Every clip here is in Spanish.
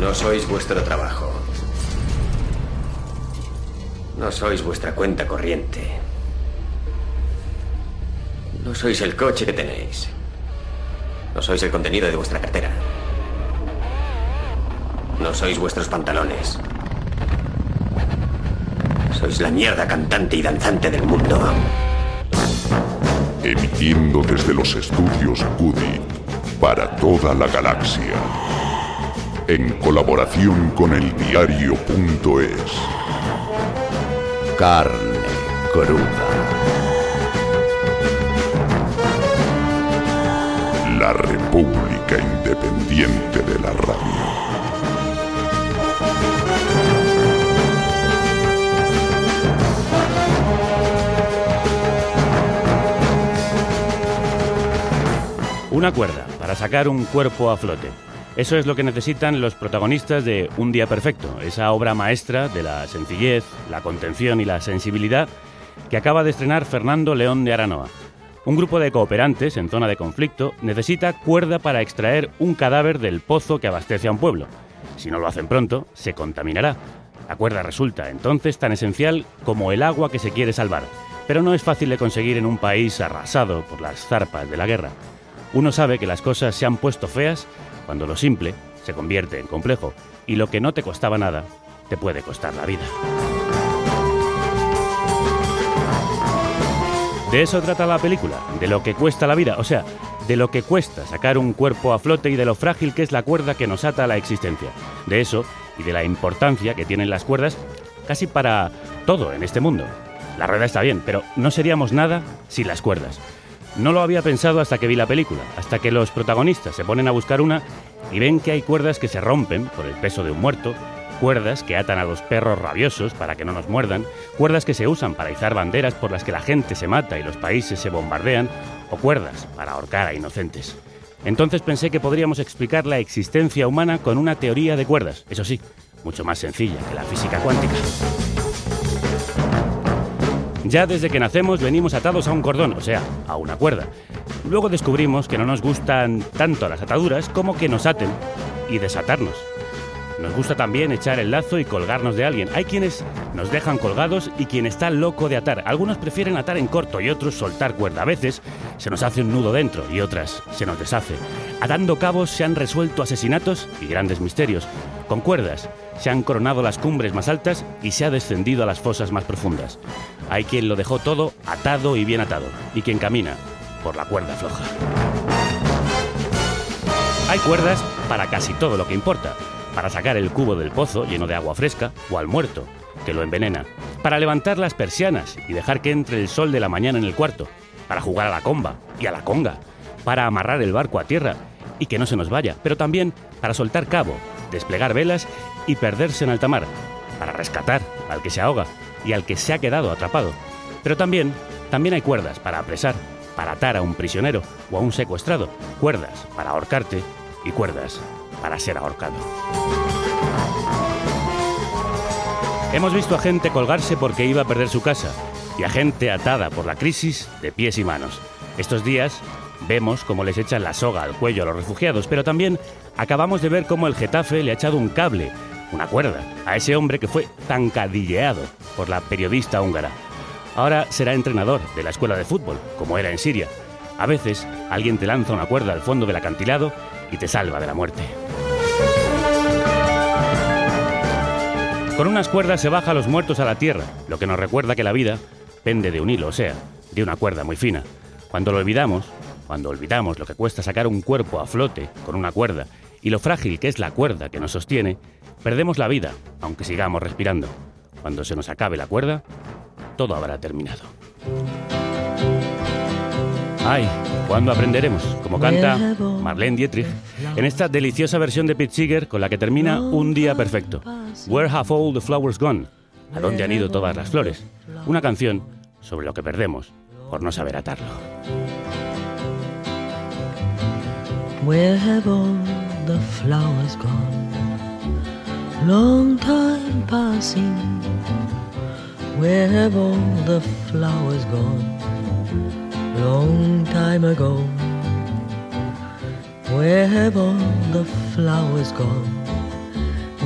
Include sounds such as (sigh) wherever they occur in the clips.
No sois vuestro trabajo. No sois vuestra cuenta corriente. No sois el coche que tenéis. No sois el contenido de vuestra cartera. No sois vuestros pantalones. Sois la mierda cantante y danzante del mundo. Emitiendo desde los estudios Cudi para toda la galaxia. En colaboración con el diario.es. Carne cruda. La República Independiente de la Radio. Una cuerda para sacar un cuerpo a flote. Eso es lo que necesitan los protagonistas de Un Día Perfecto, esa obra maestra de la sencillez, la contención y la sensibilidad que acaba de estrenar Fernando León de Aranoa. Un grupo de cooperantes en zona de conflicto necesita cuerda para extraer un cadáver del pozo que abastece a un pueblo. Si no lo hacen pronto, se contaminará. La cuerda resulta entonces tan esencial como el agua que se quiere salvar, pero no es fácil de conseguir en un país arrasado por las zarpas de la guerra. Uno sabe que las cosas se han puesto feas cuando lo simple se convierte en complejo y lo que no te costaba nada te puede costar la vida. De eso trata la película, de lo que cuesta la vida, o sea, de lo que cuesta sacar un cuerpo a flote y de lo frágil que es la cuerda que nos ata a la existencia. De eso y de la importancia que tienen las cuerdas casi para todo en este mundo. La rueda está bien, pero no seríamos nada sin las cuerdas. No lo había pensado hasta que vi la película, hasta que los protagonistas se ponen a buscar una y ven que hay cuerdas que se rompen por el peso de un muerto, cuerdas que atan a los perros rabiosos para que no nos muerdan, cuerdas que se usan para izar banderas por las que la gente se mata y los países se bombardean, o cuerdas para ahorcar a inocentes. Entonces pensé que podríamos explicar la existencia humana con una teoría de cuerdas, eso sí, mucho más sencilla que la física cuántica. Ya desde que nacemos venimos atados a un cordón, o sea, a una cuerda. Luego descubrimos que no nos gustan tanto las ataduras como que nos aten y desatarnos. Nos gusta también echar el lazo y colgarnos de alguien. Hay quienes nos dejan colgados y quien está loco de atar. Algunos prefieren atar en corto y otros soltar cuerda. A veces se nos hace un nudo dentro y otras se nos deshace. Atando cabos se han resuelto asesinatos y grandes misterios. Con cuerdas se han coronado las cumbres más altas y se ha descendido a las fosas más profundas. Hay quien lo dejó todo atado y bien atado y quien camina por la cuerda floja. Hay cuerdas para casi todo lo que importa para sacar el cubo del pozo lleno de agua fresca o al muerto, que lo envenena, para levantar las persianas y dejar que entre el sol de la mañana en el cuarto, para jugar a la comba y a la conga, para amarrar el barco a tierra y que no se nos vaya, pero también para soltar cabo, desplegar velas y perderse en alta mar, para rescatar al que se ahoga y al que se ha quedado atrapado. Pero también, también hay cuerdas para apresar, para atar a un prisionero o a un secuestrado, cuerdas para ahorcarte y cuerdas para ser ahorcado. Hemos visto a gente colgarse porque iba a perder su casa y a gente atada por la crisis de pies y manos. Estos días vemos cómo les echan la soga al cuello a los refugiados, pero también acabamos de ver cómo el Getafe le ha echado un cable, una cuerda, a ese hombre que fue tancadilleado por la periodista húngara. Ahora será entrenador de la escuela de fútbol, como era en Siria. A veces alguien te lanza una cuerda al fondo del acantilado y te salva de la muerte. Con unas cuerdas se baja a los muertos a la tierra, lo que nos recuerda que la vida pende de un hilo, o sea, de una cuerda muy fina. Cuando lo olvidamos, cuando olvidamos lo que cuesta sacar un cuerpo a flote con una cuerda y lo frágil que es la cuerda que nos sostiene, perdemos la vida, aunque sigamos respirando. Cuando se nos acabe la cuerda, todo habrá terminado. Ay, ¿cuándo aprenderemos? Como canta Marlene Dietrich en esta deliciosa versión de Pete Seeger con la que termina Un día perfecto. Where have all the flowers gone? ¿A dónde han ido todas las flores? Una canción sobre lo que perdemos por no saber atarlo. Where have all the flowers gone? Long time passing. Where have all the flowers gone? Long time ago. Where have all the flowers gone?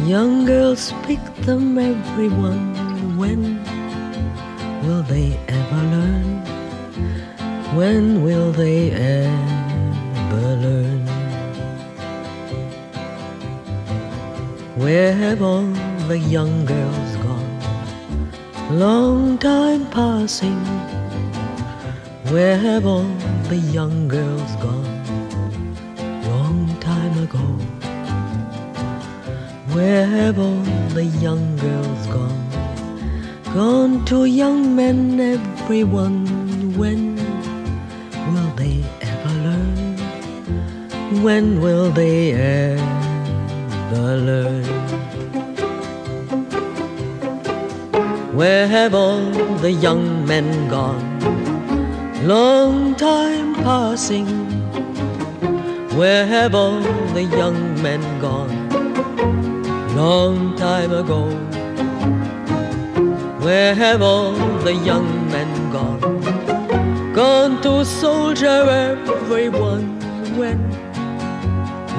Young girls pick them, everyone. When will they ever learn? When will they ever learn? Where have all the young girls gone? Long time passing. Where have all the young girls gone? Ago. Where have all the young girls gone? Gone to young men, everyone. When will they ever learn? When will they ever learn? Where have all the young men gone? Long time passing. Where have all the young men gone? Long time ago. Where have all the young men gone? Gone to soldier everyone. When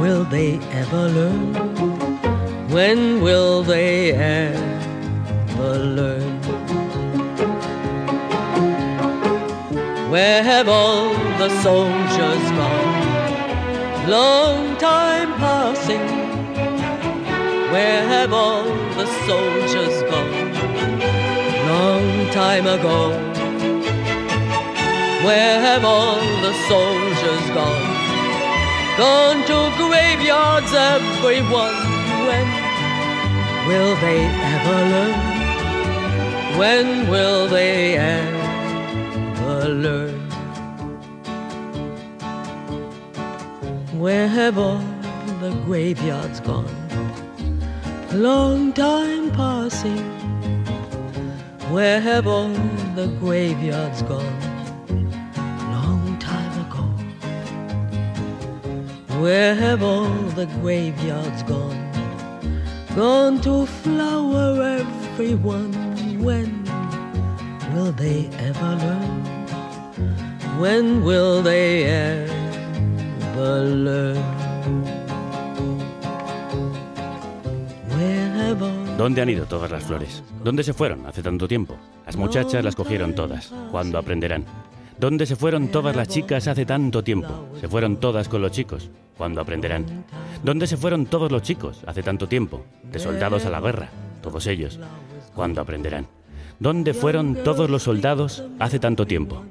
will they ever learn? When will they ever learn? Where have all the soldiers gone? Long time passing. Where have all the soldiers gone? Long time ago. Where have all the soldiers gone? Gone to graveyards, everyone. When will they ever learn? When will they ever learn? Where have all the graveyards gone? Long time passing. Where have all the graveyards gone? Long time ago. Where have all the graveyards gone? Gone to flower everyone. When will they ever learn? When will they ever ¿Dónde han ido todas las flores? ¿Dónde se fueron hace tanto tiempo? Las muchachas las cogieron todas. ¿Cuándo aprenderán? ¿Dónde se fueron todas las chicas hace tanto tiempo? Se fueron todas con los chicos. ¿Cuándo aprenderán? ¿Dónde se fueron todos los chicos hace tanto tiempo? De soldados a la guerra. Todos ellos. ¿Cuándo aprenderán? ¿Dónde fueron todos los soldados hace tanto tiempo?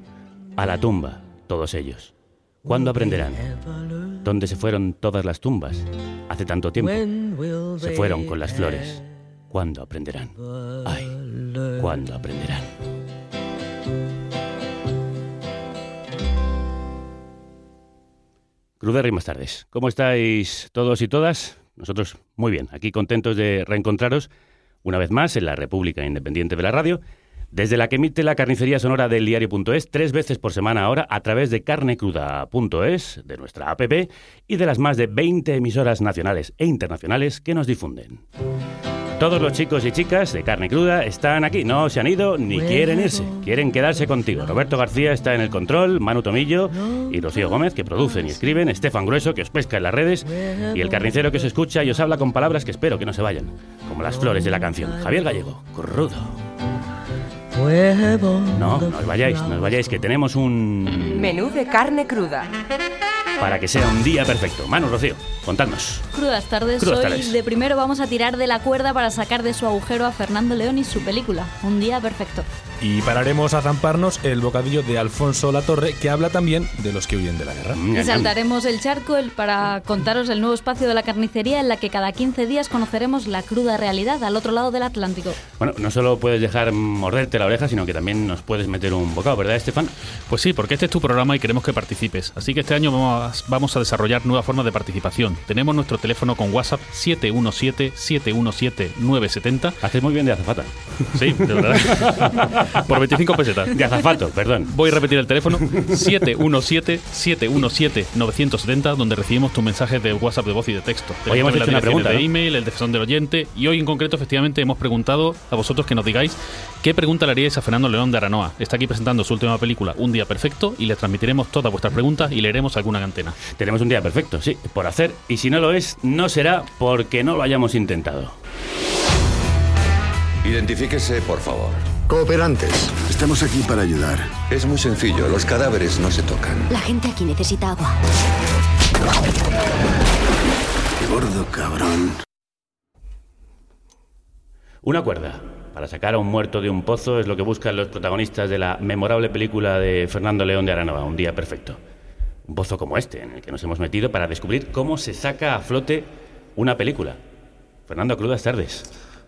A la tumba. Todos ellos. ¿Cuándo aprenderán? ¿Dónde se fueron todas las tumbas hace tanto tiempo? Se fueron con las flores. ¿Cuándo aprenderán? Ay, ¿cuándo aprenderán? Crudérrimas tardes. ¿Cómo estáis todos y todas? Nosotros muy bien, aquí contentos de reencontraros una vez más en la República Independiente de la Radio, desde la que emite la carnicería sonora del diario.es tres veces por semana ahora a través de carnecruda.es, de nuestra app y de las más de 20 emisoras nacionales e internacionales que nos difunden. Todos los chicos y chicas de carne cruda están aquí, no se han ido ni quieren irse, quieren quedarse contigo. Roberto García está en el control, Manu Tomillo y Rocío Gómez que producen y escriben, Estefan Grueso que os pesca en las redes y el carnicero que os escucha y os habla con palabras que espero que no se vayan, como las flores de la canción. Javier Gallego, crudo. No, no os vayáis, no os vayáis, que tenemos un... Menú de carne cruda. Para que sea un día perfecto. Manu, Rocío, contadnos. Crudas tardes. Crudas Hoy tardes. de primero vamos a tirar de la cuerda para sacar de su agujero a Fernando León y su película. Un día perfecto. Y pararemos a zamparnos el bocadillo de Alfonso Latorre, que habla también de los que huyen de la guerra. Mm, Y saltaremos el charco el- para contaros el nuevo espacio de la carnicería en la que cada 15 días conoceremos la cruda realidad al otro lado del Atlántico. Bueno, no solo puedes dejar morderte la oreja, sino que también nos puedes meter un bocado, ¿verdad, Estefan? Pues sí, porque este es tu programa y queremos que participes. Así que este año vamos a, vamos a desarrollar nuevas formas de participación. Tenemos nuestro teléfono con WhatsApp 717-717-970. Haces muy bien de azafata. Sí, de verdad. (laughs) Por 25 pesetas. De azafato, perdón. Voy a repetir el teléfono 717-717-970 donde recibimos tus mensajes de WhatsApp de voz y de texto. Hoy hemos hecho una pregunta, de ¿no? email, el defensor del oyente y hoy en concreto efectivamente hemos preguntado a vosotros que nos digáis qué pregunta le haríais a Fernando León de Aranoa. Está aquí presentando su última película Un día perfecto y le transmitiremos todas vuestras preguntas y leeremos alguna antena. Tenemos un día perfecto, sí, por hacer. Y si no lo es, no será porque no lo hayamos intentado. Identifíquese, por favor. Cooperantes, estamos aquí para ayudar. Es muy sencillo, los cadáveres no se tocan. La gente aquí necesita agua. Gordo cabrón. Una cuerda. Para sacar a un muerto de un pozo es lo que buscan los protagonistas de la memorable película de Fernando León de Aranova, Un día perfecto. Un pozo como este, en el que nos hemos metido para descubrir cómo se saca a flote una película. Fernando, crudas tardes.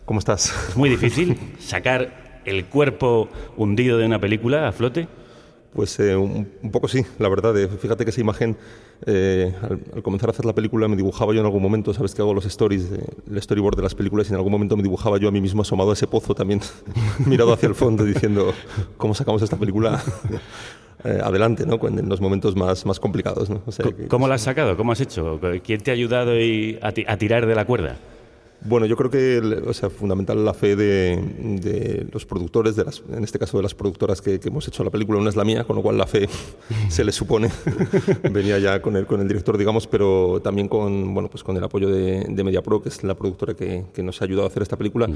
¿Cómo estás? ¿Es muy difícil sacar el cuerpo hundido de una película a flote? Pues eh, un, un poco sí, la verdad. eh, fíjate que esa imagen, eh, al, al comenzar a hacer la película, me dibujaba yo en algún momento, sabes que hago los stories, el storyboard de las películas, y en algún momento me dibujaba yo a mí mismo asomado a ese pozo también, (laughs) mirado hacia el fondo, diciendo, ¿cómo sacamos esta película eh, adelante, ¿no? En los momentos más, más complicados? ¿no? O sea, que- ¿Cómo la has sacado? ¿Cómo has hecho? ¿Quién te ha ayudado y- a, ti- a tirar de la cuerda? Bueno, yo creo que o sea, fundamental la fe de, de los productores, de las, en este caso de las productoras que, que hemos hecho la película, una es la mía, con lo cual la fe (laughs) se le supone. (laughs) Venía ya con el, con el director, digamos, pero también con, bueno, pues con el apoyo de, de MediaPro, que es la productora que, que nos ha ayudado a hacer esta película.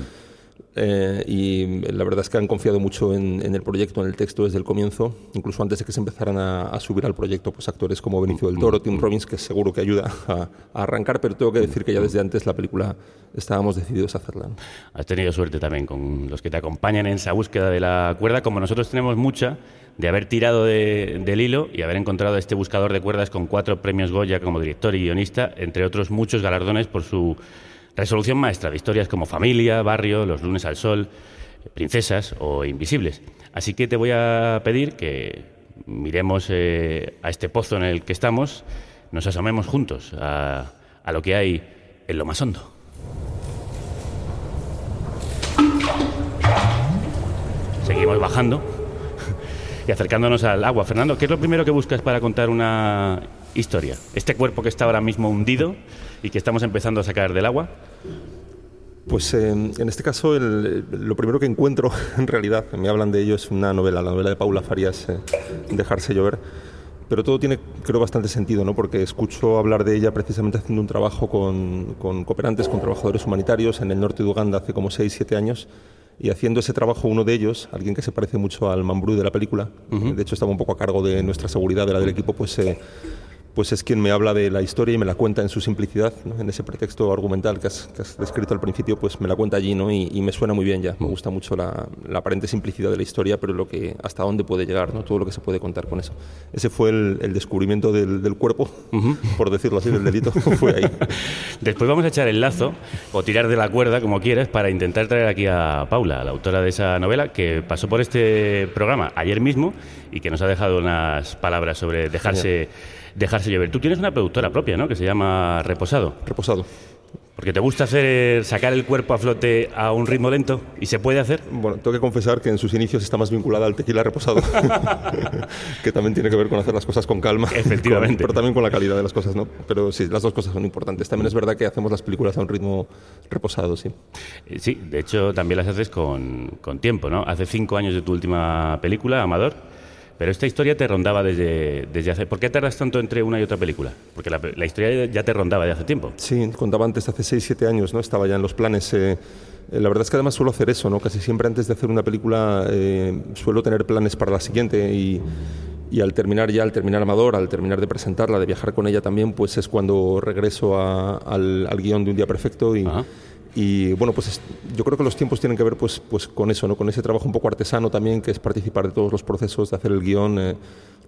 Eh, y la verdad es que han confiado mucho en, en el proyecto, en el texto desde el comienzo, incluso antes de que se empezaran a, a subir al proyecto pues actores como Benicio del Toro, Tim Robbins, que seguro que ayuda a, a arrancar, pero tengo que decir que ya desde antes la película estábamos decididos a hacerla. ¿no? Has tenido suerte también con los que te acompañan en esa búsqueda de la cuerda, como nosotros tenemos mucha, de haber tirado de- del hilo y haber encontrado este buscador de cuerdas con cuatro premios Goya como director y guionista, entre otros muchos galardones por su resolución maestra de historias como Familia, Barrio, Los lunes al sol, Princesas o Invisibles. Así que te voy a pedir que miremos eh, a este pozo en el que estamos, nos asomemos juntos a, a lo que hay en lo más hondo. Seguimos bajando (laughs) y acercándonos al agua. Fernando, ¿qué es lo primero que buscas para contar una historia? Este cuerpo que está ahora mismo hundido y que estamos empezando a sacar del agua. Pues eh, en este caso el- lo primero que encuentro (laughs) en realidad, me hablan de ello, es una novela, la novela de Paula Farías, eh, Dejarse llover. Pero todo tiene, creo, bastante sentido, ¿no? porque escucho hablar de ella precisamente haciendo un trabajo con, con cooperantes, con trabajadores humanitarios en el norte de Uganda hace como 6, 7 años. Y haciendo ese trabajo, uno de ellos, alguien que se parece mucho al Mambrú de la película, de hecho estaba un poco a cargo de nuestra seguridad, de la del equipo, pues eh, pues es quien me habla de la historia y me la cuenta en su simplicidad, ¿no? en ese pretexto argumental que has, que has descrito al principio, pues me la cuenta allí ¿no? y, y me suena muy bien ya. Me gusta mucho la, la aparente simplicidad de la historia, pero lo que hasta dónde puede llegar, ¿no? todo lo que se puede contar con eso. Ese fue el, el descubrimiento del, del cuerpo, (laughs) por decirlo así, del delito, (laughs) fue ahí. Después vamos a echar el lazo o tirar de la cuerda, como quieras, para intentar traer aquí a Paula, la autora de esa novela, que pasó por este programa ayer mismo y que nos ha dejado unas palabras sobre dejarse, dejarse llover. Tú tienes una productora propia, ¿no? Que se llama Reposado. Reposado. Porque te gusta hacer sacar el cuerpo a flote a un ritmo lento y se puede hacer. Bueno, tengo que confesar que en sus inicios está más vinculada al tequila reposado, (laughs) que también tiene que ver con hacer las cosas con calma. Efectivamente. con- pero también con la calidad de las cosas, ¿no? Pero sí, las dos cosas son importantes. También es verdad que hacemos las películas a un ritmo reposado, sí. Eh, Sí, de hecho también las haces con, con tiempo, ¿no? Hace cinco años de tu última película, Amador, pero esta historia te rondaba desde, desde hace... ¿Por qué tardas tanto entre una y otra película? Porque la, la historia ya te rondaba de hace tiempo. Sí, contaba antes, hace 6, 7 años, ¿no? Estaba ya en los planes. eh, eh, la verdad es que además suelo hacer eso, ¿no? Casi siempre antes de hacer una película eh, suelo tener planes para la siguiente y, y al terminar ya, al terminar Amador, al terminar de presentarla, de viajar con ella también, pues es cuando regreso a- al, al guion de Un Día Perfecto y... Y bueno, pues es- yo creo que los tiempos tienen que ver pues, pues con eso, ¿no? con ese trabajo un poco artesano también, que es participar de todos los procesos, de hacer el guion, eh,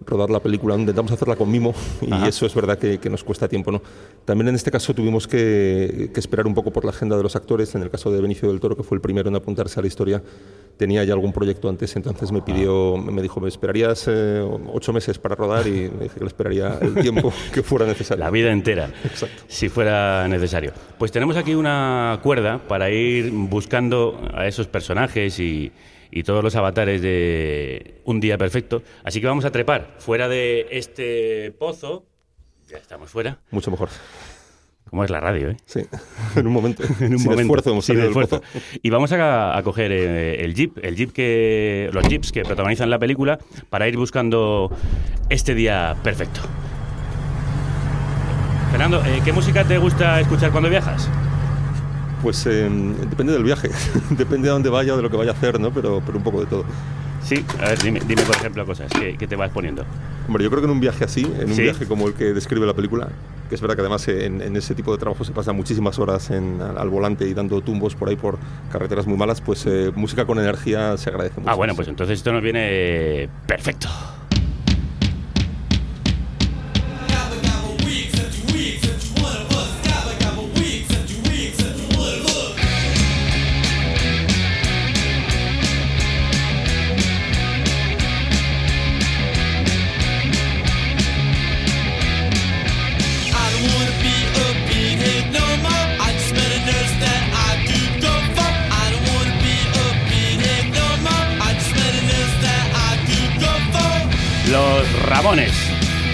rodar la película. Intentamos hacerla con mimo y Ajá. eso es verdad que, que nos cuesta tiempo. ¿no? También en este caso tuvimos que, que esperar un poco por la agenda de los actores. En el caso de Benicio del Toro, que fue el primero en apuntarse a la historia, tenía ya algún proyecto antes, entonces me pidió, me dijo, ¿me esperarías eh, ocho meses para rodar? Y me dije que le esperaría el tiempo (laughs) que fuera necesario. La vida entera, Exacto. si fuera necesario. Pues tenemos aquí una cuerda para ir buscando a esos personajes y, y todos los avatares de Un Día Perfecto. Así que vamos a trepar fuera de este pozo. Ya estamos fuera. Mucho mejor. ¿Cómo es la radio, eh? Sí, (laughs) en un momento. (laughs) en un Sin momento, esfuerzo hemos sin del esfuerzo. Y vamos a, a coger eh, el jeep, el jeep que los jeeps que protagonizan la película para ir buscando este día perfecto. Fernando, eh, ¿qué música te gusta escuchar cuando viajas? Pues eh, depende del viaje, (laughs) depende de dónde vaya o de lo que vaya a hacer, ¿no? Pero, pero un poco de todo. Sí, a ver, dime, dime por ejemplo cosas que, que te vas poniendo. Hombre, yo creo que en un viaje así, en un ¿Sí? viaje como el que describe la película, que es verdad que además en, en ese tipo de trabajo se pasa muchísimas horas en- al, al volante y dando tumbos por ahí por carreteras muy malas, pues eh, música con energía se agradece mucho. Ah, bueno, pues entonces esto nos viene perfecto.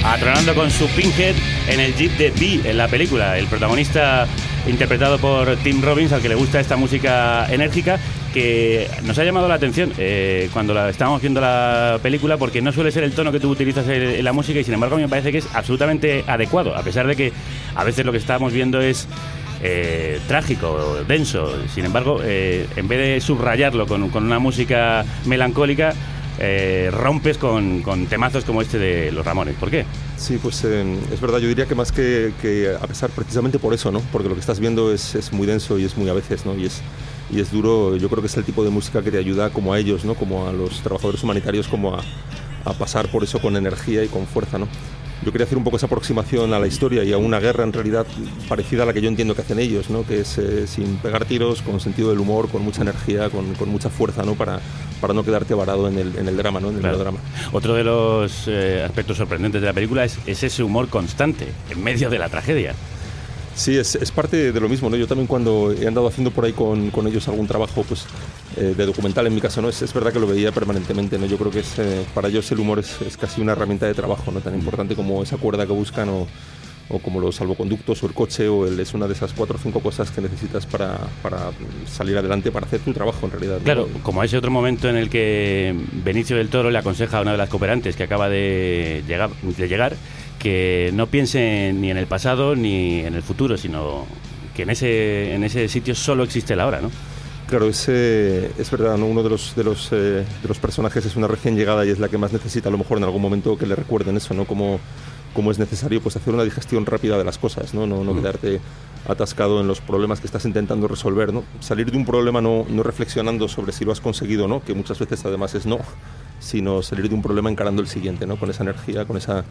Atronando con su Pinhead en el jeep de B en la película. El protagonista interpretado por Tim Robbins, al que le gusta esta música enérgica, que nos ha llamado la atención eh, cuando la, estábamos viendo la película, porque no suele ser el tono que tú utilizas en, la música y sin embargo a mí me parece que es absolutamente adecuado, a pesar de que a veces lo que estábamos viendo es eh, trágico, denso. Sin embargo, eh, en vez de subrayarlo con una música melancólica, eh, rompes con, con temazos como este de los Ramones. ¿Por qué? Sí, pues eh, es verdad, yo diría que más que, que a pesar precisamente por eso, ¿no? Porque lo que estás viendo es, es muy denso y es muy a veces, ¿no? Y es, y es duro, yo creo que es el tipo de música que te ayuda como a ellos, ¿no? Como a los trabajadores humanitarios, como a, a pasar por eso con energía y con fuerza, ¿no? Yo quería hacer un poco esa aproximación a la historia y a una guerra en realidad parecida a la que yo entiendo que hacen ellos, ¿no? que es eh, sin pegar tiros, con sentido del humor, con mucha energía, con, con mucha fuerza, ¿no? para, para no quedarte varado en el, en el drama, ¿no? en el Claro. melodrama. Otro de los eh, aspectos sorprendentes de la película es, es ese humor constante en medio de la tragedia. Sí, es, es parte de lo mismo, ¿no? Yo también cuando he andado haciendo por ahí con, con ellos algún trabajo, pues eh, de documental en mi caso, ¿no? Es, es verdad que lo veía permanentemente, ¿no? Yo creo que es, eh, para ellos el humor es, es casi una herramienta de trabajo, ¿no? Tan importante como esa cuerda que buscan o, o como los salvoconductos o el coche o el, es una de esas cuatro o cinco cosas que necesitas para, para salir adelante, para hacer tu trabajo en realidad. ¿no? Claro, como ese otro momento en el que Benicio del Toro le aconseja a una de las cooperantes que acaba de llegar, de llegar que no piense ni en el pasado ni en el futuro, sino que en ese, en ese sitio solo existe la hora, ¿no? Claro, es, eh, es verdad, ¿no? uno de los, de, los, eh, de los personajes es una recién llegada y es la que más necesita a lo mejor en algún momento que le recuerden eso, ¿no? Como, como es necesario pues hacer una digestión rápida de las cosas, no, no, no quedarte atascado en los problemas que estás intentando resolver, ¿no? Salir de un problema no, no reflexionando sobre si lo has conseguido o no, que muchas veces además es no, sino salir de un problema encarando el siguiente, ¿no? Con esa energía, con esa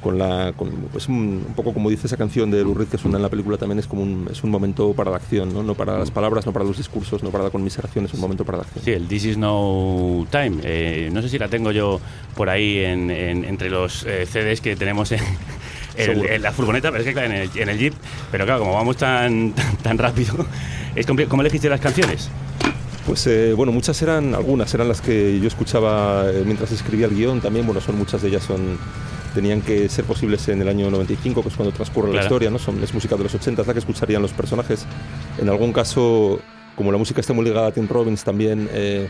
con la con, pues un, un poco como dice esa canción de Lou que suena en la película también es como un, es un momento para la acción no no para las palabras no para los discursos no para la conmiseración es un momento para la acción Sí, el This is no time. Eh, no sé si la tengo yo por ahí en, en- entre los eh, CDs que tenemos en, Seguro. en la furgoneta, pero es que claro, en el, en el Jeep. Pero claro, como vamos tan, tan, tan rápido, (laughs) es ¿cómo elegiste las canciones? Pues eh, bueno, muchas eran, algunas eran las que yo escuchaba eh, mientras escribía el guion también, bueno, son muchas de ellas son tenían que ser posibles en el año 95, que es cuando transcurre la Claro. historia, ¿no? Son, es música de los 80, es la que escucharían los personajes. En algún caso, como la música está muy ligada a Tim Robbins, también, eh,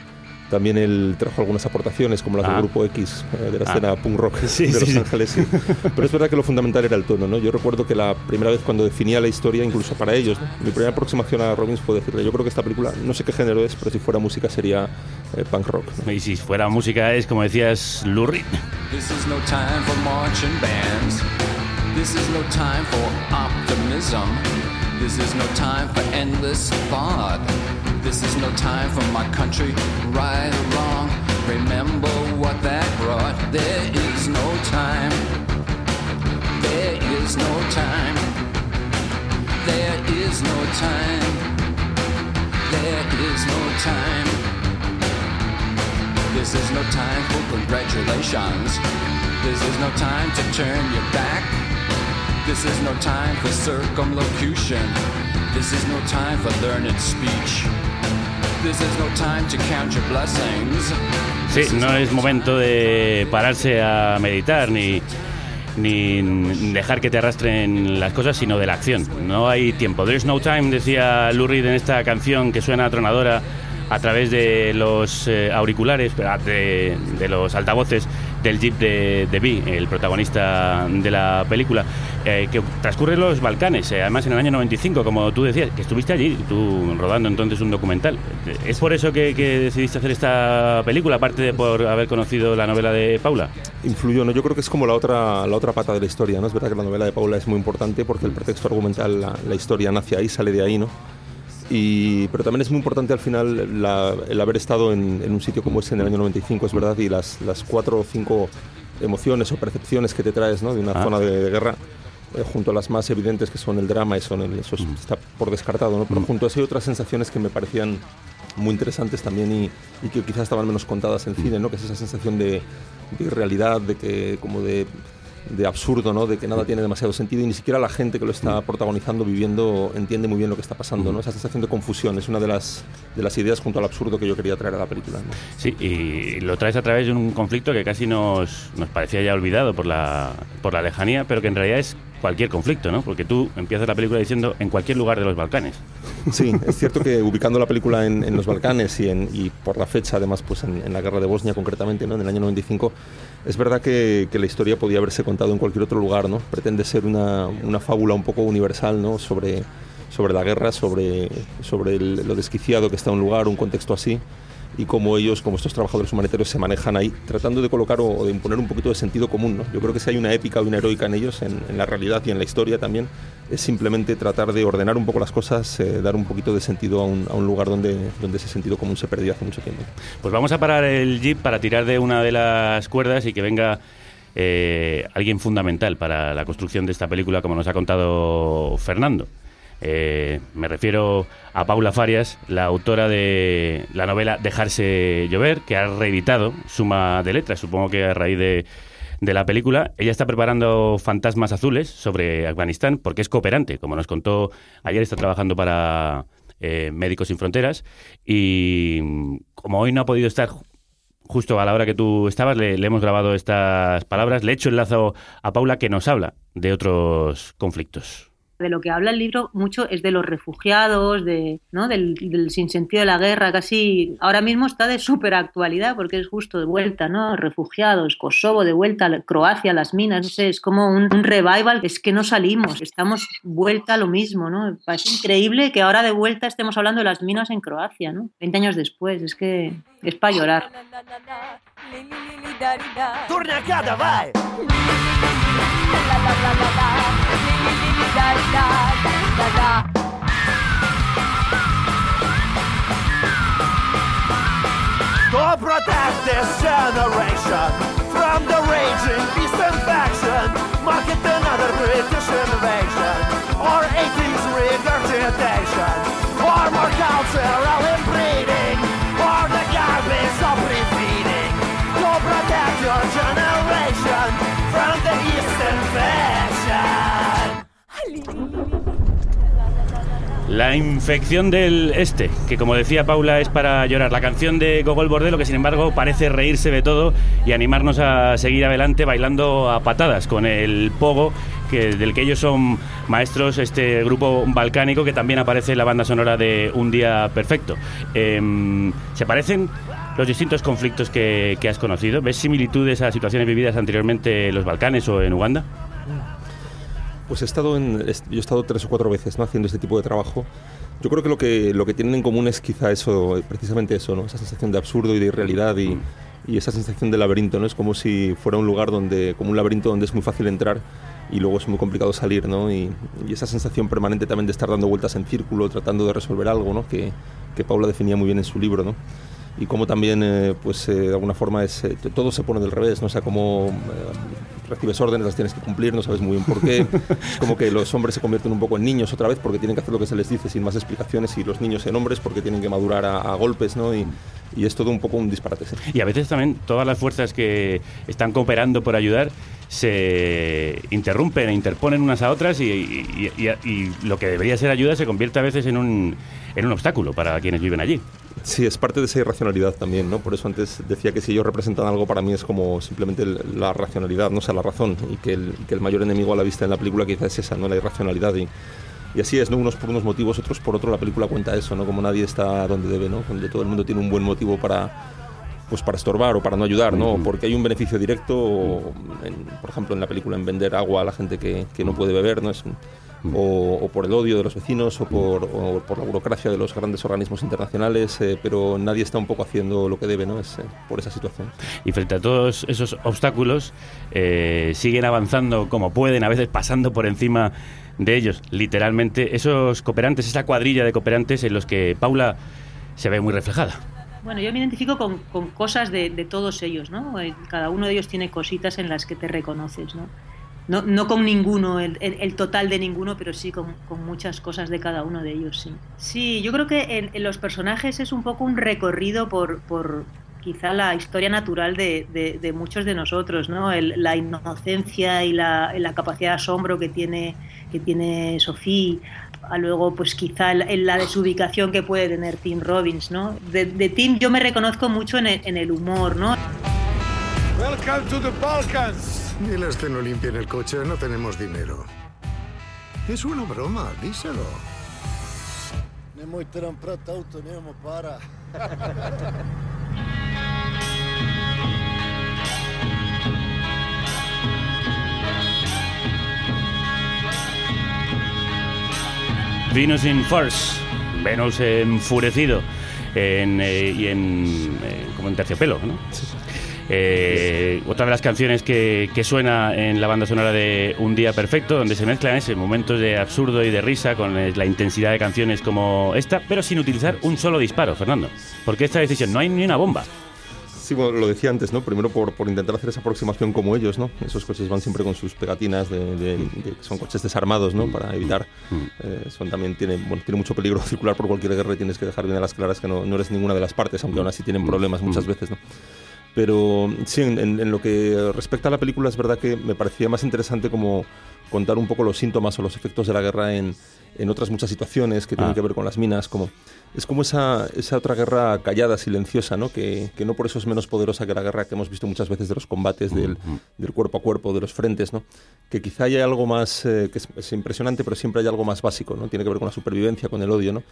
también él trajo algunas aportaciones, como las Ah. del grupo X, eh, de la Ah. escena punk rock (laughs) Sí, de sí, Los sí. Ángeles. sí. Pero es verdad que lo fundamental era el tono, ¿no? Yo recuerdo que la primera vez cuando definía la historia, incluso para ellos, ¿no? mi primera aproximación a Robbins fue decirle, yo creo que esta película, no sé qué género es, pero si fuera música sería eh, punk rock. ¿no? Y si fuera música es, como decías, Lou Reed. This is no time for marching bands. This is no time for optimism. This is no time for endless thought. This is no time for my country right or wrong. Remember what that brought. There is no time. There is no time. There is no time. There is no time. This is no time for congratulations. This is no time to turn your back. This is no time for circumlocution. This is no time for learning speech. Sí, no es momento de pararse a meditar ni, ni dejar que te arrastren las cosas, sino de la acción. No hay tiempo. There's no time, decía Lou Reed en esta canción que suena atronadora a través de los eh, auriculares, ah, de, de los altavoces del jeep de, de Vi, el protagonista de la película, eh, que transcurre en los Balcanes, eh, además en el año 95, como tú decías, que estuviste allí, tú rodando entonces un documental. ¿Es por eso que, que decidiste hacer esta película, aparte de por haber conocido la novela de Paula? Influyó, ¿no? Yo creo que es como la otra, la otra pata de la historia, ¿no? Es verdad que la novela de Paula es muy importante porque el pretexto argumental, la, la historia nace ahí, sale de ahí, ¿no? Y, pero también es muy importante al final la- el haber estado en, en un sitio como ese en el año 95, es verdad, y las, las cuatro o cinco emociones o percepciones que te traes ¿no? de una Ah. zona de, de guerra, eh, junto a las más evidentes que son el drama y son el, eso es- está por descartado, ¿no? pero junto a eso hay otras sensaciones que me parecían muy interesantes también y, y que quizás estaban menos contadas en cine, ¿no? que es esa sensación de, de irrealidad, de que como de de absurdo, ¿no? De que nada tiene demasiado sentido y ni siquiera la gente que lo está protagonizando, viviendo, entiende muy bien lo que está pasando, ¿no? Esa sensación de confusión es una de las, de las ideas junto al absurdo que yo quería traer a la película, ¿no? Sí, y lo traes a través de un conflicto que casi nos, nos parecía ya olvidado por la, por la lejanía, pero que en realidad es cualquier conflicto, ¿no? Porque tú empiezas la película diciendo en cualquier lugar de los Balcanes. Sí, es cierto que (laughs) ubicando la película en, en los Balcanes y, en, y por la fecha, además, pues en, en la guerra de Bosnia concretamente, ¿no? en el año 95, es verdad que, la historia podía haberse contado en cualquier otro lugar, ¿no? Pretende ser una, una fábula un poco universal, ¿no? Sobre, sobre la guerra, sobre, sobre lo desquiciado que está un lugar, un contexto así, y cómo ellos, como estos trabajadores humanitarios, se manejan ahí, tratando de colocar o, de imponer un poquito de sentido común, ¿no? Yo creo que si hay una épica o una heroica en ellos, en, en la realidad y en la historia también, es simplemente tratar de ordenar un poco las cosas, eh, dar un poquito de sentido a un, a un lugar donde, donde ese sentido común se perdió hace mucho tiempo. Pues vamos a parar el jeep para tirar de una de las cuerdas y que venga eh, alguien fundamental para la construcción de esta película, como nos ha contado Fernando. Eh, me refiero a Paula Farias, la autora de la novela Dejarse llover, que ha reeditado Suma de Letras, supongo que a raíz de, de la película. Ella está preparando Fantasmas Azules sobre Afganistán porque es cooperante, como nos contó ayer, está trabajando para eh, Médicos Sin Fronteras y como hoy no ha podido estar ju- justo a la hora que tú estabas, le, le hemos grabado estas palabras, le he hecho el lazo a Paula que nos habla de otros conflictos. De lo que habla el libro mucho es de los refugiados, de, ¿no? del, del sinsentido de la guerra, casi ahora mismo está de súper actualidad porque es justo de vuelta, ¿no? Refugiados, Kosovo de vuelta, Croacia, las minas, no sé, es como un, revival, es que no salimos, estamos vuelta a lo mismo, ¿no? Parece increíble que ahora de vuelta estemos hablando de las minas en Croacia, ¿no? 20 años después, es que es para llorar. To protect this generation from the raging beast infection, mark it another British invasion, or 80s regurgitation, or more cultural inbreeding, or the garbage of refeeding. To protect your generation La infección del este, que como decía Paula es para llorar. La canción de Gogol Bordelo, que sin embargo parece reírse de todo y animarnos a seguir adelante bailando a patadas con el pogo, que, del que ellos son maestros, este grupo balcánico que también aparece en la banda sonora de Un Día Perfecto. Em, ¿Se parecen los distintos conflictos que, que has conocido? ¿Ves similitudes a situaciones vividas anteriormente en los Balcanes o en Uganda? Pues he estado en, yo he estado tres o cuatro veces ¿no? haciendo este tipo de trabajo. Yo creo que lo que lo que tienen en común es quizá eso, precisamente eso, ¿no? Esa sensación de absurdo y de irrealidad y, y esa sensación de laberinto, ¿no? Es como si fuera un lugar donde, como un laberinto donde es muy fácil entrar y luego es muy complicado salir, ¿no? Y, y esa sensación permanente también de estar dando vueltas en círculo, tratando de resolver algo, ¿no? Que, que Paula definía muy bien en su libro, ¿no? y cómo también, eh, pues eh, de alguna forma, es, eh, todo se pone del revés, ¿no? O sea, como eh, recibes órdenes, las tienes que cumplir, no sabes muy bien por qué. es como que los hombres se convierten un poco en niños otra vez porque tienen que hacer lo que se les dice sin más explicaciones y los niños en hombres porque tienen que madurar a, a golpes, ¿no? Y, y es todo un poco un disparate. sí. Y a veces también todas las fuerzas que están cooperando por ayudar se interrumpen e interponen unas a otras y, y- y- y lo que debería ser ayuda se convierte a veces en un, en un obstáculo para quienes viven allí. Sí, es parte de esa irracionalidad también, ¿no? Por eso antes decía que si ellos representan algo para mí es como simplemente la racionalidad, no o sea, la razón, y que el, que el mayor enemigo a la vista en la película quizás es esa, ¿no? La irracionalidad y, y así es, ¿no? Unos por unos motivos, otros por otro, la película cuenta eso, ¿no? Como nadie está donde debe, ¿no? Donde todo el mundo tiene un buen motivo para, pues para estorbar o para no ayudar, ¿no? Porque hay un beneficio directo, en- por ejemplo, en la película en vender agua a la gente que, que no puede beber, ¿no? Es un- o, o por el odio de los vecinos o por, o por la burocracia de los grandes organismos internacionales, eh, pero nadie está un poco haciendo lo que debe, ¿no? Es eh, por esa situación. Y frente a todos esos obstáculos, eh, siguen avanzando como pueden, a veces pasando por encima de ellos, literalmente, esos cooperantes, esa cuadrilla de cooperantes en los que Paula se ve muy reflejada. Bueno, yo me identifico con, con cosas de, de todos ellos, ¿no? Eh, Cada uno de ellos tiene cositas en las que te reconoces, ¿no? No, no con ninguno, el, el- total de ninguno, pero sí con, con muchas cosas de cada uno de ellos, sí. Sí, yo creo que en, los personajes es un poco un recorrido por, por quizá la historia natural de, de- muchos de nosotros, ¿no? La inocencia y la, la capacidad de asombro que tiene, que tiene Sofía, a luego pues quizá en la desubicación que puede tener Tim Robbins, ¿no? De, de Tim yo me reconozco mucho en el, en el humor, ¿no? Welcome to the Balkans. Diles que no limpien el coche, no tenemos dinero. Es una broma, díselo. Nemojte nam prati auto, nemamo para. Venus in Force, Venus enfurecido en, eh, y en, eh, como en terciopelo, ¿no? Eh, otra de las canciones que, que suena en la banda sonora de Un Día Perfecto, donde se mezclan ese momentos de absurdo y de risa con eh, la intensidad de canciones como esta, pero sin utilizar un solo disparo, Fernando. Porque esta decisión no hay ni una bomba. Sí, bueno, lo decía antes, ¿no? Primero por, por intentar hacer esa aproximación como ellos, ¿no? Esos coches van siempre con sus pegatinas, de, de- de- son coches desarmados, ¿no? Para evitar. eh, son también tiene, bueno, tiene mucho peligro (laughs) circular por cualquier guerra y tienes que dejar bien a las claras que no, no eres ninguna de las partes, aunque aún así tienen problemas muchas veces, ¿no? Pero sí, en, en- lo que respecta a la película es verdad que me parecía más interesante como contar un poco los síntomas o los efectos de la guerra en, en otras muchas situaciones que tienen Ah. que ver con las minas, como es como esa, esa otra guerra callada, silenciosa, ¿no? Que, que no por eso es menos poderosa que la guerra que hemos visto muchas veces de los combates, del, del cuerpo a cuerpo, de los frentes, ¿no? Que quizá haya algo más, eh, que es, es impresionante, pero siempre hay algo más básico, ¿no? Tiene que ver con la supervivencia, con el odio, ¿no?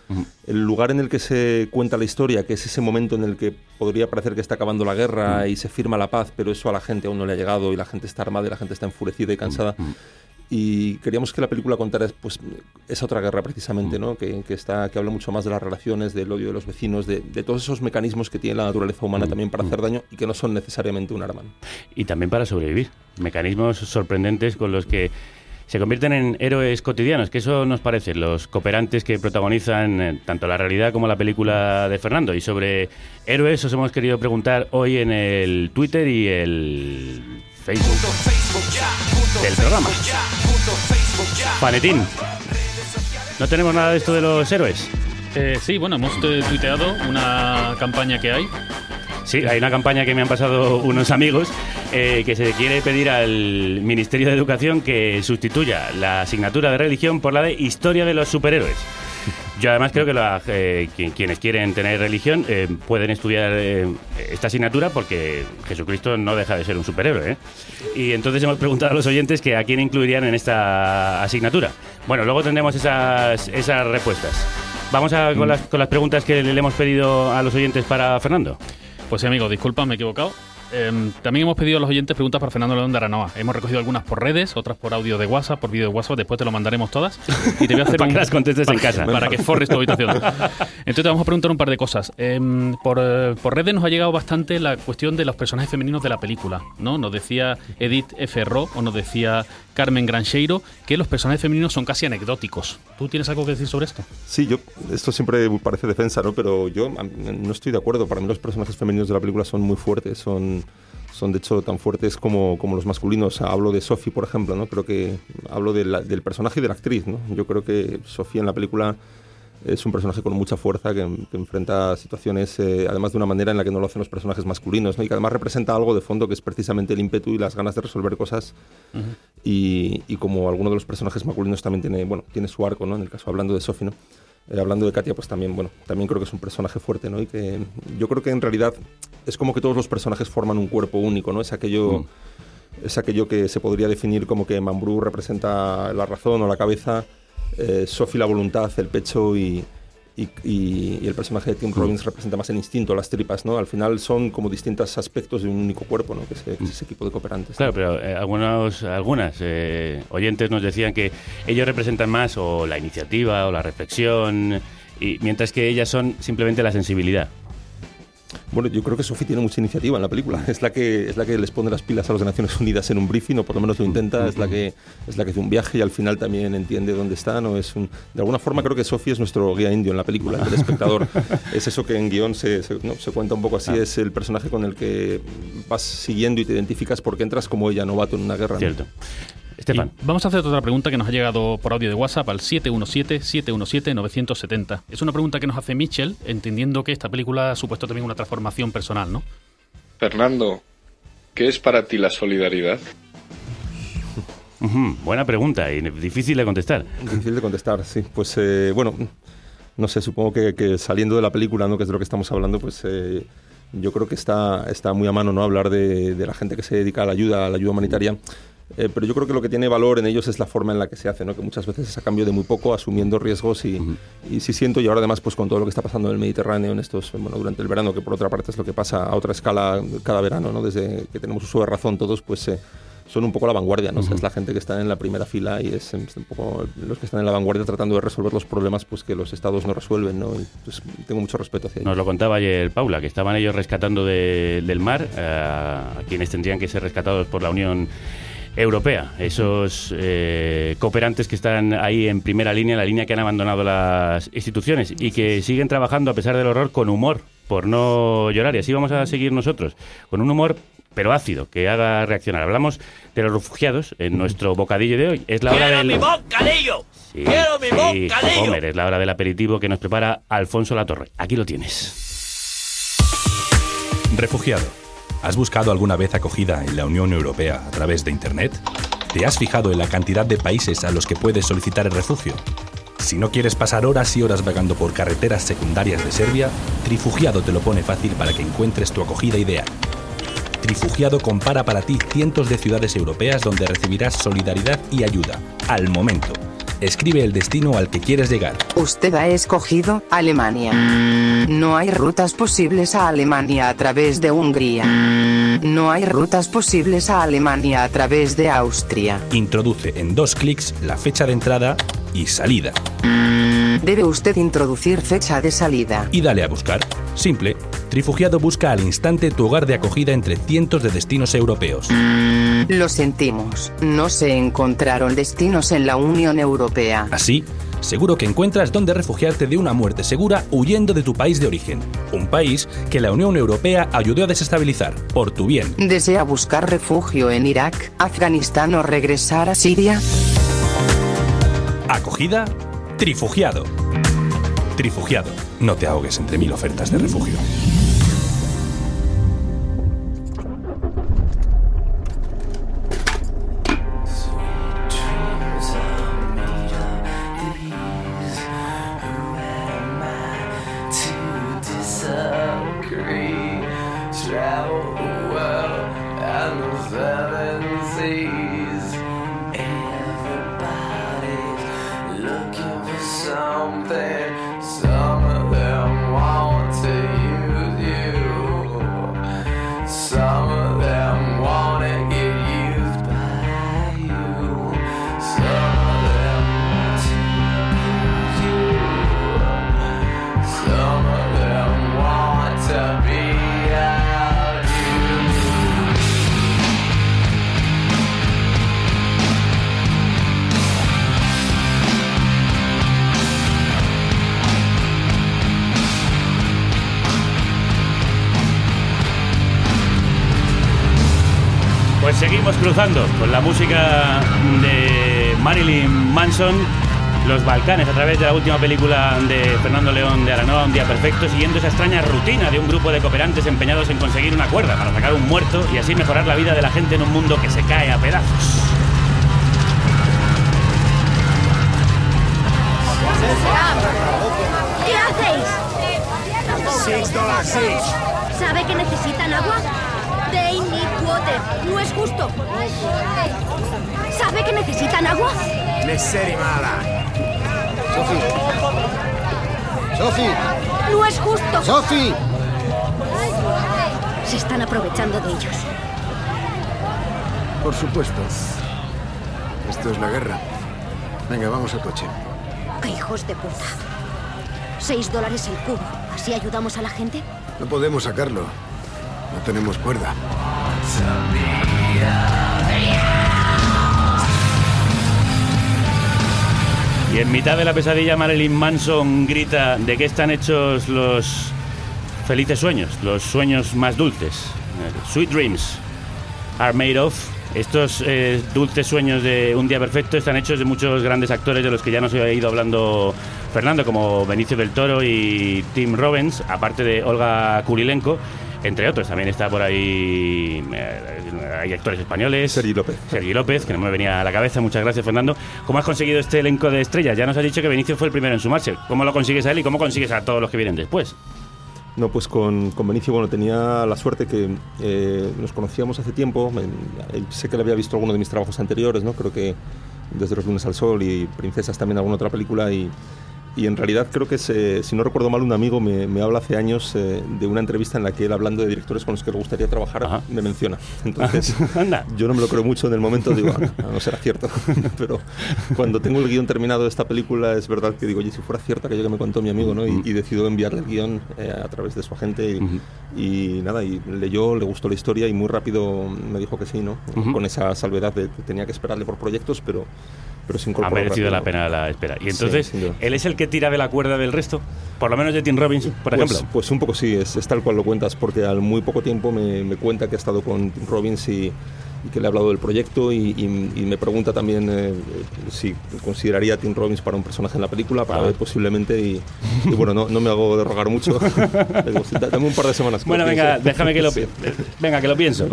El lugar en el que se cuenta la historia, que es ese momento en el que podría parecer que está acabando la guerra y se firma la paz, pero eso a la gente aún no le ha llegado y la gente está armada y la gente está enfurecida y cansada. Y queríamos que la película contara pues, esa otra guerra precisamente, ¿no? que, que está, que habla mucho más de las relaciones, del odio de los vecinos, de, de todos esos mecanismos que tiene la naturaleza humana también para hacer daño y que no son necesariamente un arma. y también para sobrevivir. Mecanismos sorprendentes con los que se convierten en héroes cotidianos, que eso nos parece, los cooperantes que protagonizan eh, tanto la realidad como la película de Fernando. Y sobre héroes os hemos querido preguntar hoy en el Twitter y el Facebook del programa. Panetín, ¿no tenemos nada de esto de los héroes? Eh, sí, bueno, hemos eh, tuiteado una campaña que hay. Sí, hay una campaña que me han pasado (laughs) unos amigos eh, que se quiere pedir al Ministerio de Educación que sustituya la asignatura de religión por la de historia de los superhéroes. Yo además creo que la, eh, qui- quienes quieren tener religión eh, pueden estudiar eh, esta asignatura porque Jesucristo no deja de ser un superhéroe. ¿eh? Y entonces hemos preguntado a los oyentes que a quién incluirían en esta asignatura. Bueno, luego tendremos esas, esas respuestas. Vamos a, con, las, con las preguntas que le hemos pedido a los oyentes para Fernando. Pues sí, amigo, disculpa, me he equivocado. Em, también hemos pedido a los oyentes preguntas para Fernando León de Aranoa. Hemos recogido algunas por redes, otras por audio de WhatsApp, por vídeo de WhatsApp. Después te lo mandaremos todas. Y te voy a hacer (laughs) Para un- que las contestes en casa. Para que forres tu habitación. (laughs) Entonces te vamos a preguntar un par de cosas. Em, por, eh, por redes nos ha llegado bastante la cuestión de los personajes femeninos de la película. ¿no? Nos decía Edith F. Ro o nos decía Carmen Grancheiro que los personajes femeninos son casi anecdóticos. ¿Tú tienes algo que decir sobre esto? Sí, yo, esto siempre parece defensa, ¿no? Pero yo no estoy de acuerdo. Para mí los personajes femeninos de la película son muy fuertes, son, son de hecho tan fuertes como, como los masculinos. Hablo de Sophie, por ejemplo, ¿no? Creo que hablo de la- del personaje y de la actriz, ¿no? Yo creo que Sophie en la película es un personaje con mucha fuerza que, que enfrenta situaciones, eh, además de una manera en la que no lo hacen los personajes masculinos, ¿no? Y que además representa algo de fondo que es precisamente el ímpetu y las ganas de resolver cosas y, y como alguno de los personajes masculinos también tiene, bueno, tiene su arco, ¿no? En el caso, hablando de Sophie, ¿no? Eh, hablando de Katia, pues también, bueno, también creo que es un personaje fuerte, ¿no? Y que yo creo que en realidad es como que todos los personajes forman un cuerpo único, ¿no? Es aquello, es aquello que se podría definir como que Mambrú representa la razón o la cabeza, eh, Sophie la voluntad, el pecho y, y, y- y el personaje de Tim Robbins representa más el instinto, las tripas, ¿no? Al final son como distintos aspectos de un único cuerpo, ¿no? Que es, que es ese equipo de cooperantes. Claro, pero eh, algunos, algunas eh, oyentes nos decían que ellos representan más o la iniciativa o la reflexión, y, mientras que ellas son simplemente la sensibilidad. Bueno, yo creo que Sophie tiene mucha iniciativa en la película. Es la que es la que les pone las pilas a los de Naciones Unidas en un briefing, o por lo menos lo intenta. Es la que es la que hace un viaje y al final también entiende dónde está. No es un, de alguna forma creo que Sophie es nuestro guía indio en la película, el espectador. (laughs) es eso que en guion se, se- ¿no? se cuenta un poco así. Ah. Es el personaje con el que vas siguiendo y te identificas porque entras como ella, novato en una guerra. ¿no? Estefan. Y vamos a hacer otra pregunta que nos ha llegado por audio de WhatsApp al 717-717-970. Es una pregunta que nos hace Mitchell, entendiendo que esta película ha supuesto también una transformación personal, ¿no? Fernando, ¿qué es para ti la solidaridad? (laughs) Buena pregunta y difícil de contestar. Difícil de contestar, sí. Pues eh, bueno, no sé, supongo que, que saliendo de la película, ¿no? que es de lo que estamos hablando, pues eh, yo creo que está, está muy a mano ¿no? hablar de, de la gente que se dedica a la ayuda, a la ayuda humanitaria. Eh, pero yo creo que lo que tiene valor en ellos es la forma en la que se hace, ¿no? que muchas veces es a cambio de muy poco, asumiendo riesgos y, y sí siento, y ahora además pues con todo lo que está pasando en el Mediterráneo en estos, bueno, durante el verano, que por otra parte es lo que pasa a otra escala cada verano, ¿no? desde que tenemos uso de razón todos, pues eh, son un poco la vanguardia, ¿no? O sea, es la gente que está en la primera fila y es, es un poco los que están en la vanguardia tratando de resolver los problemas pues que los estados no resuelven, ¿no? Y, pues, tengo mucho respeto hacia ellos. Nos lo contaba ayer Paula, que estaban ellos rescatando de- del mar eh, a quienes tendrían que ser rescatados por la Unión Europea. Esos eh, cooperantes que están ahí en primera línea, la línea que han abandonado las instituciones y que siguen trabajando a pesar del horror con humor, por no llorar. Y así vamos a seguir nosotros, con un humor pero ácido, que haga reaccionar. Hablamos de los refugiados en nuestro bocadillo de hoy. Es la hora ¡Quiero del... mi bocadillo! Sí, ¡Quiero mi sí, bocadillo! Homer, es la hora del aperitivo que nos prepara Alfonso Latorre. Aquí lo tienes. Refugiado. ¿Has buscado alguna vez acogida en la Unión Europea a través de Internet? ¿Te has fijado en la cantidad de países a los que puedes solicitar el refugio? Si no quieres pasar horas y horas vagando por carreteras secundarias de Serbia, Trifugiado te lo pone fácil para que encuentres tu acogida ideal. Trifugiado compara para ti cientos de ciudades europeas donde recibirás solidaridad y ayuda, al momento. Escribe el destino al que quieres llegar. Usted ha escogido Alemania. No hay rutas posibles a Alemania a través de Hungría. No hay rutas posibles a Alemania a través de Austria. Introduce en dos clics la fecha de entrada y salida. Debe usted introducir fecha de salida. Y dale a buscar. Simple. Trifugiado busca al instante tu hogar de acogida entre cientos de destinos europeos. Lo sentimos, no se encontraron destinos en la Unión Europea. Así, seguro que encuentras dónde refugiarte de una muerte segura huyendo de tu país de origen. Un país que la Unión Europea ayudó a desestabilizar, por tu bien. ¿Desea buscar refugio en Irak, Afganistán o regresar a Siria? Acogida, Trifugiado. Trifugiado. No te ahogues entre mil ofertas de refugio. De la última película de Fernando León de Aranoa, Un Día Perfecto, siguiendo esa extraña rutina de un grupo de cooperantes empeñados en conseguir una cuerda para sacar un muerto y así mejorar la vida de la gente en un mundo que se cae a pedazos. ¿Qué hacéis? ¿Sabe que necesitan agua? They need water. No es justo. ¿Sabe que necesitan agua? Necessary mala. Sophie. ¡No es justo! Sophie. Se están aprovechando de ellos. Por supuesto. Esto es la guerra. Venga, vamos al coche. ¡Qué hijos de puta! Seis dólares el cubo. ¿Así ayudamos a la gente? No podemos sacarlo. No tenemos cuerda. En mitad de la pesadilla, Marilyn Manson grita de qué están hechos los felices sueños, los sueños más dulces. Eh, Sweet dreams are made of. Estos eh, dulces sueños de un día perfecto están hechos de muchos grandes actores de los que ya nos ha ido hablando Fernando, como Benicio del Toro y Tim Robbins, aparte de Olga Kurilenko, entre otros. También está por ahí, eh, hay actores españoles. Sergi López. Sergi López, que no me venía a la cabeza. Muchas gracias, Fernando. ¿Cómo has conseguido este elenco de estrellas? Ya nos has dicho que Benicio fue el primero en sumarse. ¿Cómo lo consigues a él y cómo consigues a todos los que vienen después? No, pues con, con Benicio, bueno, tenía la suerte que eh, nos conocíamos hace tiempo. Eh, sé que le había visto alguno de mis trabajos anteriores, ¿no? Creo que desde Los lunes al sol y Princesas también alguna otra película y, y en realidad creo que, es, eh, si no recuerdo mal, un amigo me, me habla hace años eh, de una entrevista en la que él, hablando de directores con los que le gustaría trabajar, me menciona. Entonces, (laughs) yo no me lo creo mucho en el momento, digo, "Ah, no, no será cierto. (laughs) Pero cuando tengo el guion terminado de esta película, es verdad que digo, oye, si fuera cierto aquello que me contó mi amigo, ¿no? Y, y decido enviarle el guion eh, a través de su agente y, y nada, y leyó, le gustó la historia y muy rápido me dijo que sí, ¿no? Con esa salvedad de que tenía que esperarle por proyectos, pero, pero se Ha merecido la rápido. pena la espera. Y Sí, entonces, duda. ¿él es el que tira de la cuerda del resto? Por lo menos de Tim Robbins, por pues, ejemplo. Pues un poco sí, es, es tal cual lo cuentas, porque al muy poco tiempo me, me cuenta que ha estado con Tim Robbins y que le ha hablado del proyecto y, y- y me pregunta también eh, si consideraría a Tim Robbins para un personaje en la película, para ver posiblemente y, y bueno, no, no me hago de rogar mucho. (laughs) Le digo, "Sí, da- dame un par de semanas. Bueno, venga, piense". déjame que lo (laughs) Sí. venga que lo pienso.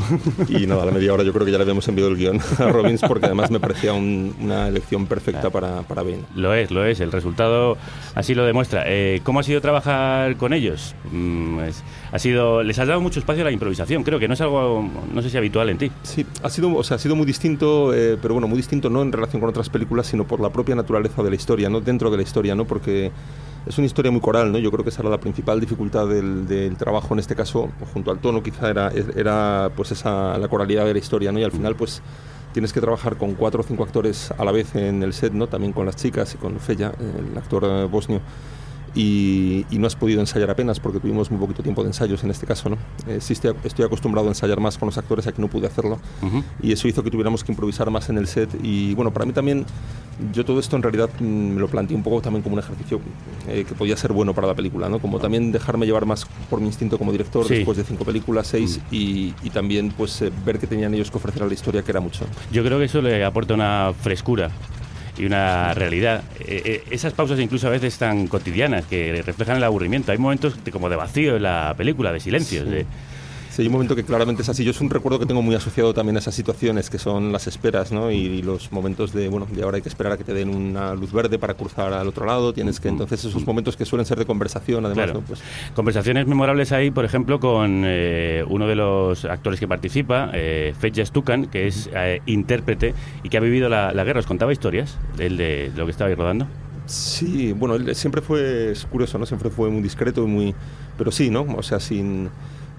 Y nada, a la media hora yo creo que ya le habíamos enviado el guion a Robbins porque además me parecía un- una elección perfecta para, para Bane. Lo es, lo es. El resultado así lo demuestra. Eh, ¿Cómo ha sido trabajar con ellos? Mm, es- ha sido, les has dado mucho espacio a la improvisación. Creo que no es algo, no sé si habitual en ti. Sí, ha sido, o sea, ha sido muy distinto, eh, pero bueno, muy distinto no en relación con otras películas, sino por la propia naturaleza de la historia, no dentro de la historia, no porque es una historia muy coral, ¿no? Yo creo que esa era la principal dificultad del, del trabajo en este caso, junto al tono quizá era, era pues esa la coralidad de la historia, ¿no? Y al final pues tienes que trabajar con cuatro o cinco actores a la vez en el set, ¿no? También con las chicas y con Feya, el actor eh, bosnio y, y no has podido ensayar apenas porque tuvimos muy poquito tiempo de ensayos en este caso. ¿no? Eh, sí estoy, estoy acostumbrado a ensayar más con los actores, aquí no pude hacerlo y eso hizo que tuviéramos que improvisar más en el set y bueno, para mí también yo todo esto en realidad mm, me lo planteé un poco también como un ejercicio eh, que podía ser bueno para la película, ¿no? como también dejarme llevar más por mi instinto como director Sí. después de cinco películas, seis y, y también pues eh, ver que tenían ellos que ofrecer a la historia que era mucho. Yo creo que eso le aporta una frescura y una realidad. Eh, eh, esas pausas incluso a veces tan cotidianas que reflejan el aburrimiento. Hay momentos de- como de vacío en la película, de silencio. de- Sí, hay un momento que claramente es así. Yo es un recuerdo que tengo muy asociado también a esas situaciones que son las esperas, ¿no? Y, y los momentos de, bueno, de ahora hay que esperar a que te den una luz verde para cruzar al otro lado. Tienes que, entonces, esos momentos que suelen ser de conversación, además, Claro. ¿no? Pues, Conversaciones memorables ahí, por ejemplo, con eh, uno de los actores que participa, eh, Feja Stukan, que es eh, intérprete y que ha vivido la, la guerra. ¿Os contaba historias de, él, de lo que estabais rodando? Sí, bueno, él siempre fue, es curioso, ¿no? Siempre fue muy discreto y muy... Pero sí, ¿no? O sea, sin...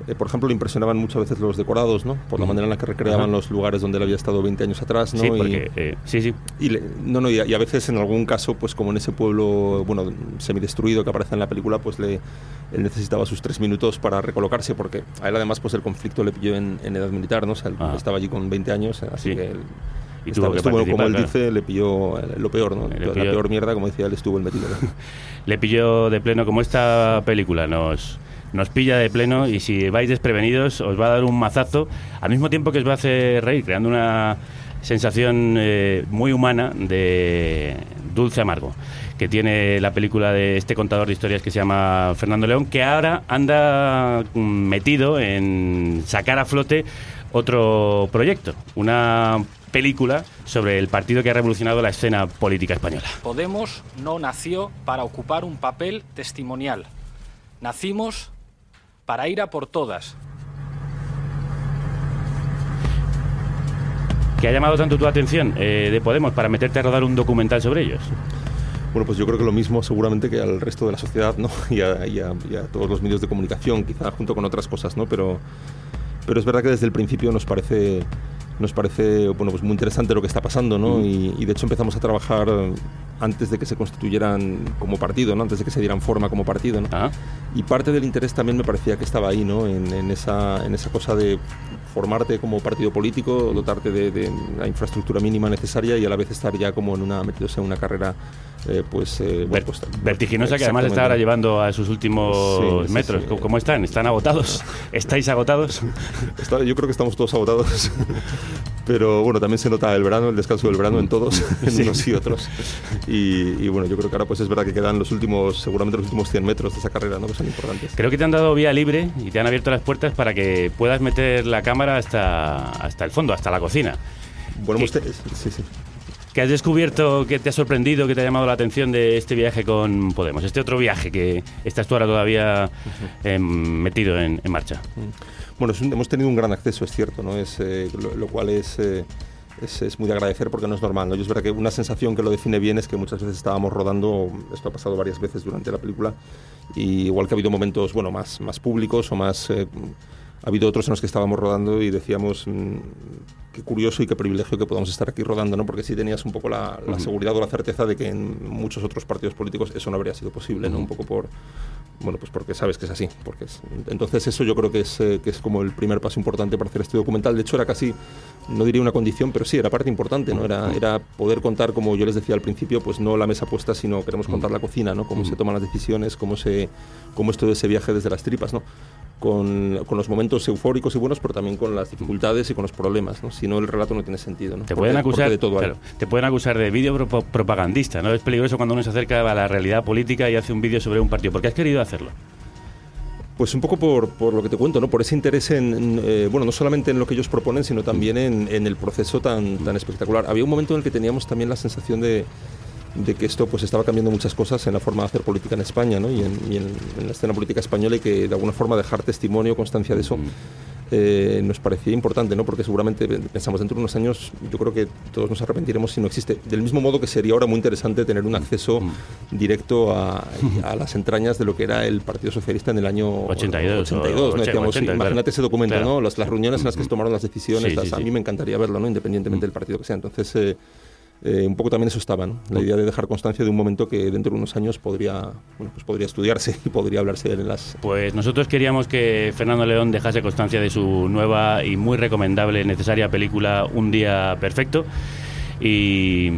eh, por ejemplo, le impresionaban muchas veces los decorados, ¿no? Por la manera en la que recreaban Ajá. los lugares donde él había estado 20 años atrás, ¿no? Sí, Y- porque, eh, sí, sí. Y le- no, no, y a, y a veces en algún caso, pues como en ese pueblo, bueno, semidestruido que aparece en la película, pues le, él necesitaba sus tres minutos para recolocarse, porque a él además pues el conflicto le pilló en, en edad militar, ¿no? O sea, él estaba allí con 20 años, así Sí. que él Y tuvo que estuvo, como él claro. dice, le pilló eh, lo peor, ¿no? La peor mierda, como decía él, estuvo el metido. (laughs) Le pilló de pleno, como esta película nos, nos pilla de pleno y si vais desprevenidos os va a dar un mazazo, al mismo tiempo que os va a hacer reír, creando una sensación eh, muy humana de dulce amargo que tiene la película de este contador de historias que se llama Fernando León, que ahora anda mm, metido en sacar a flote otro proyecto, una película sobre el partido que ha revolucionado la escena política española. Podemos no nació para ocupar un papel testimonial. Nacimos para ir a por todas. ¿Qué ha llamado tanto tu atención eh, de Podemos para meterte a rodar un documental sobre ellos? Bueno, pues yo creo que lo mismo seguramente que al resto de la sociedad, ¿no? (laughs) Y a, y a- y a todos los medios de comunicación, quizá junto con otras cosas, ¿no? Pero, pero es verdad que desde el principio nos parece nos parece bueno pues muy interesante lo que está pasando ¿no? y, y de hecho empezamos a trabajar antes de que se constituyeran como partido ¿no? antes de que se dieran forma como partido ¿no? y parte del interés también me parecía que estaba ahí ¿no? en, en esa en esa cosa de formarte como partido político dotarte de, de la infraestructura mínima necesaria y a la vez estar ya como en una metidos en una carrera eh, pues, eh, pues, Vertiginosa que además está ahora llevando a sus últimos Sí, sí, metros. sí. ¿Cómo- ¿Cómo están? ¿Están agotados? (laughs) ¿Estáis agotados? Está- yo creo que estamos todos agotados, (laughs) pero bueno, también se nota el verano, el descanso del verano en todos, (laughs) en Sí. unos y otros. Y, y bueno, yo creo que ahora pues es verdad que quedan los últimos, seguramente los últimos 100 metros de esa carrera, ¿no? que son importantes. Creo que te han dado vía libre y te han abierto las puertas para que puedas meter la cámara hasta, hasta el fondo, hasta la cocina. Bueno, ¿Qué- ustedes, sí, sí. ¿Qué has descubierto, que te ha sorprendido, que te ha llamado la atención de este viaje con Podemos? Este otro viaje que estás tú ahora todavía em, metido en, en marcha. Bueno, es un- hemos tenido un gran acceso, es cierto, ¿no? Es, eh, lo, lo cual es, eh, es, es muy de agradecer porque no es normal. ¿no? Y es verdad que una sensación que lo define bien es que muchas veces estábamos rodando, esto ha pasado varias veces durante la película, y igual que ha habido momentos bueno, más, más públicos o más... ha habido otros en los que estábamos rodando y decíamos mm, qué curioso y qué privilegio que podamos estar aquí rodando, ¿no? porque sí tenías un poco la, la Ujú. seguridad o la certeza de que en muchos otros partidos políticos eso no habría sido posible, ¿no? un poco por, bueno, pues porque sabes que es así. Porque es- entonces eso yo creo que es, eh, que es como el primer paso importante para hacer este documental. De hecho era casi, no diría una condición, pero sí, era parte importante, ¿no? Era, era poder contar, como yo les decía al principio, pues no la mesa puesta, sino queremos contar la cocina, ¿no? Cómo se toman las decisiones, cómo, se, cómo es todo ese viaje desde las tripas, ¿no? Con, con los momentos eufóricos y buenos, pero también con las dificultades y con los problemas, ¿no? Si no, el relato no tiene sentido, ¿no? Te pueden porque acusar de todo claro, te pueden acusar de vídeo pro- propagandista, ¿no? Es peligroso cuando uno se acerca a la realidad política y hace un vídeo sobre un partido. ¿Por qué has querido hacerlo? Pues un poco por, por lo que te cuento, ¿no? por ese interés en, en, eh, bueno, no solamente en lo que ellos proponen, sino también en, en el proceso tan, tan espectacular. Había un momento en el que teníamos también la sensación de, de que esto pues estaba cambiando muchas cosas en la forma de hacer política en España ¿no? y, en, y en- en la escena política española y que de alguna forma dejar testimonio, constancia de eso. eh, nos parecía importante, ¿no? porque seguramente pensamos dentro de unos años, yo creo que todos nos arrepentiremos si no existe. Del mismo modo que sería ahora muy interesante tener un acceso directo a, a las entrañas de lo que era el Partido Socialista en el año 82 o 82, ¿no? 80, Decíamos, sí, 80, imagínate claro. ese documento, Claro. ¿no? Las, las reuniones en las que se tomaron las decisiones, Sí, las- sí, a sí. mí me encantaría verlo, ¿no? Independientemente del partido que sea. Entonces, eh, eh, un poco también eso estaba, ¿no? La idea de dejar constancia de un momento que dentro de unos años podría, bueno, pues podría estudiarse (laughs) y podría hablarse en las... Pues nosotros queríamos que Fernando León dejase constancia de su nueva y muy recomendable, necesaria película Un Día Perfecto. Y,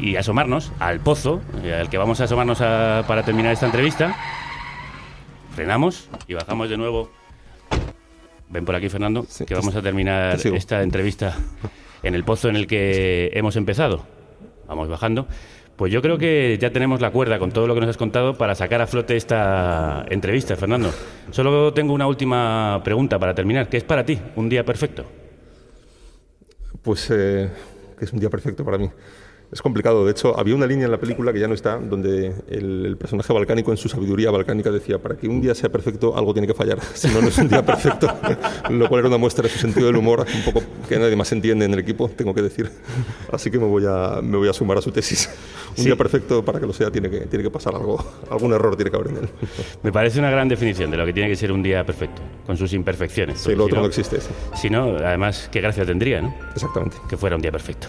y asomarnos al pozo, eh, al que vamos a asomarnos a- para terminar esta entrevista. Frenamos y bajamos de nuevo. Ven por aquí, Fernando, que vamos a terminar esta entrevista (laughs) en el pozo en el que hemos empezado. Vamos bajando. Pues yo creo que ya tenemos la cuerda con todo lo que nos has contado para sacar a flote esta entrevista, Fernando. Solo tengo una última pregunta para terminar, que es para ti, un día perfecto. Pues eh, es un día perfecto para mí. Es complicado. De hecho, había una línea en la película que ya no está, donde el, el personaje balcánico, en su sabiduría balcánica, decía: para que un día sea perfecto, algo tiene que fallar. (laughs) Si no, no es un día perfecto. (laughs) Lo cual era una muestra de su sentido del humor, un poco que nadie más entiende en el equipo, tengo que decir. (laughs) Así que me voy a, me voy a sumar a su tesis. Un Sí. día perfecto, para que lo sea, tiene que, tiene que pasar algo. Algún error tiene que haber en él. Me parece una gran definición de lo que tiene que ser un día perfecto, con sus imperfecciones. Sí, lo si otro no existe, sí. Si no, además, qué gracia tendría, ¿no? Exactamente. Que fuera un día perfecto.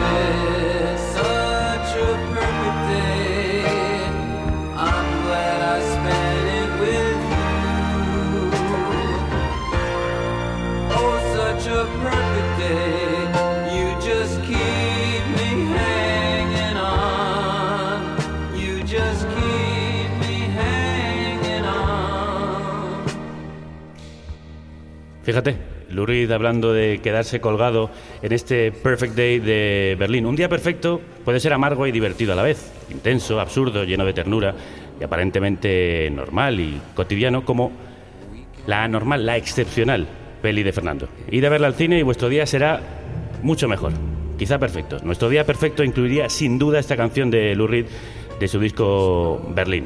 Fíjate, Lurid hablando de quedarse colgado en este Perfect Day de Berlín. Un día perfecto puede ser amargo y divertido a la vez, intenso, absurdo, lleno de ternura y aparentemente normal y cotidiano como la anormal, la excepcional peli de Fernando. Id a verla al cine y vuestro día será mucho mejor. quizá perfecto. Nuestro día perfecto incluiría sin duda esta canción de Lou Reed de su disco Berlín.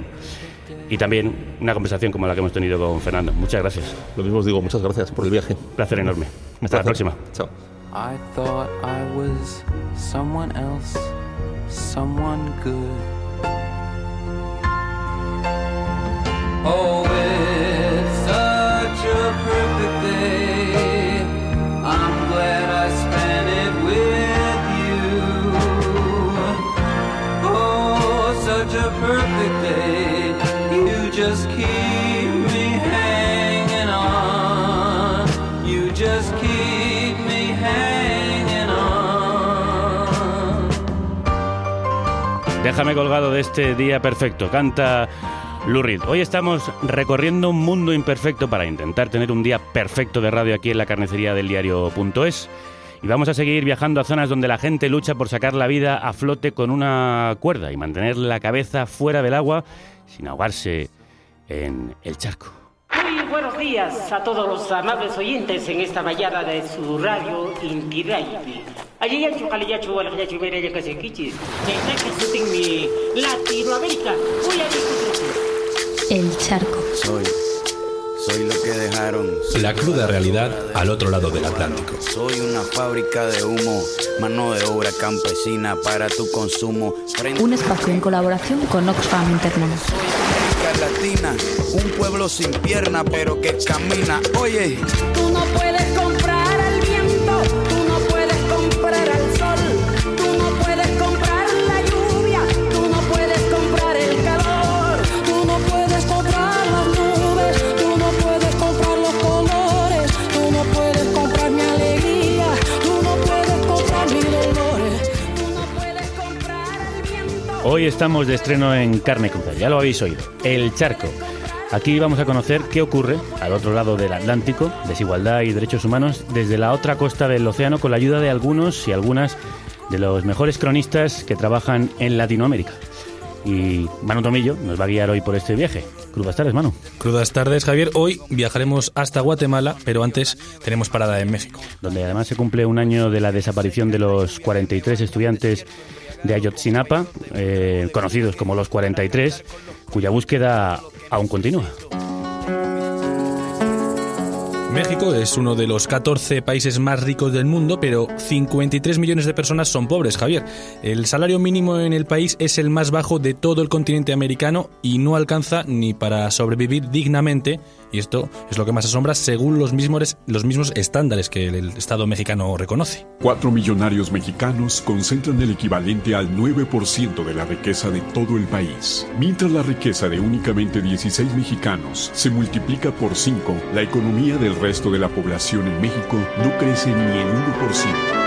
Y también una conversación como la que hemos tenido con Fernando. Muchas gracias. Lo mismo os digo, muchas gracias por el viaje. Placer enorme. Hasta la próxima. Chao. I thought I was someone else, someone good. Oh, Déjame colgado de este día perfecto. Canta Lou Reed. Hoy estamos recorriendo un mundo imperfecto para intentar tener un día perfecto de radio aquí en la carnicería del diario.es. Y vamos a seguir viajando a zonas donde la gente lucha por sacar la vida a flote con una cuerda y mantener la cabeza fuera del agua sin ahogarse en el charco. Buenos días a todos los amables oyentes en esta mañana de su radio Inti Raymi. Allí ya chocalillacho, alajayacho, mereya, casequichis. En mi Latinoamérica. Voy a discutir. El charco. Soy, soy lo que dejaron. La cruda realidad al otro lado del Atlántico. Soy una fábrica de humo, mano de obra campesina para tu consumo. Frente Un espacio en colaboración con Oxfam Internet. Un pueblo sin pierna pero que camina. Oye, Tú no puedes Hoy estamos de estreno en Carne Cruda, ya lo habéis oído, El Charco. Aquí vamos a conocer qué ocurre al otro lado del Atlántico, desigualdad y derechos humanos, desde la otra costa del océano con la ayuda de algunos y algunas de los mejores cronistas que trabajan en Latinoamérica. Y Manu Tomillo nos va a guiar hoy por este viaje. Crudas tardes, Manu. Crudas tardes, Javier. Hoy viajaremos hasta Guatemala, pero antes tenemos parada en México. Donde además se cumple un año de la desaparición de los 43 estudiantes de Ayotzinapa, eh, conocidos como los 43, cuya búsqueda aún continúa. México es uno de los 14 países más ricos del mundo, pero 53 millones de personas son pobres, Javier. El salario mínimo en el país es el más bajo de todo el continente americano y no alcanza ni para sobrevivir dignamente, y esto es lo que más asombra, según los mismos, estándares que el Estado mexicano reconoce. Cuatro millonarios mexicanos concentran el equivalente al 9% de la riqueza de todo el país. Mientras la riqueza de únicamente 16 mexicanos se multiplica por 5, la economía del resto de la población en México no crece ni en 1%.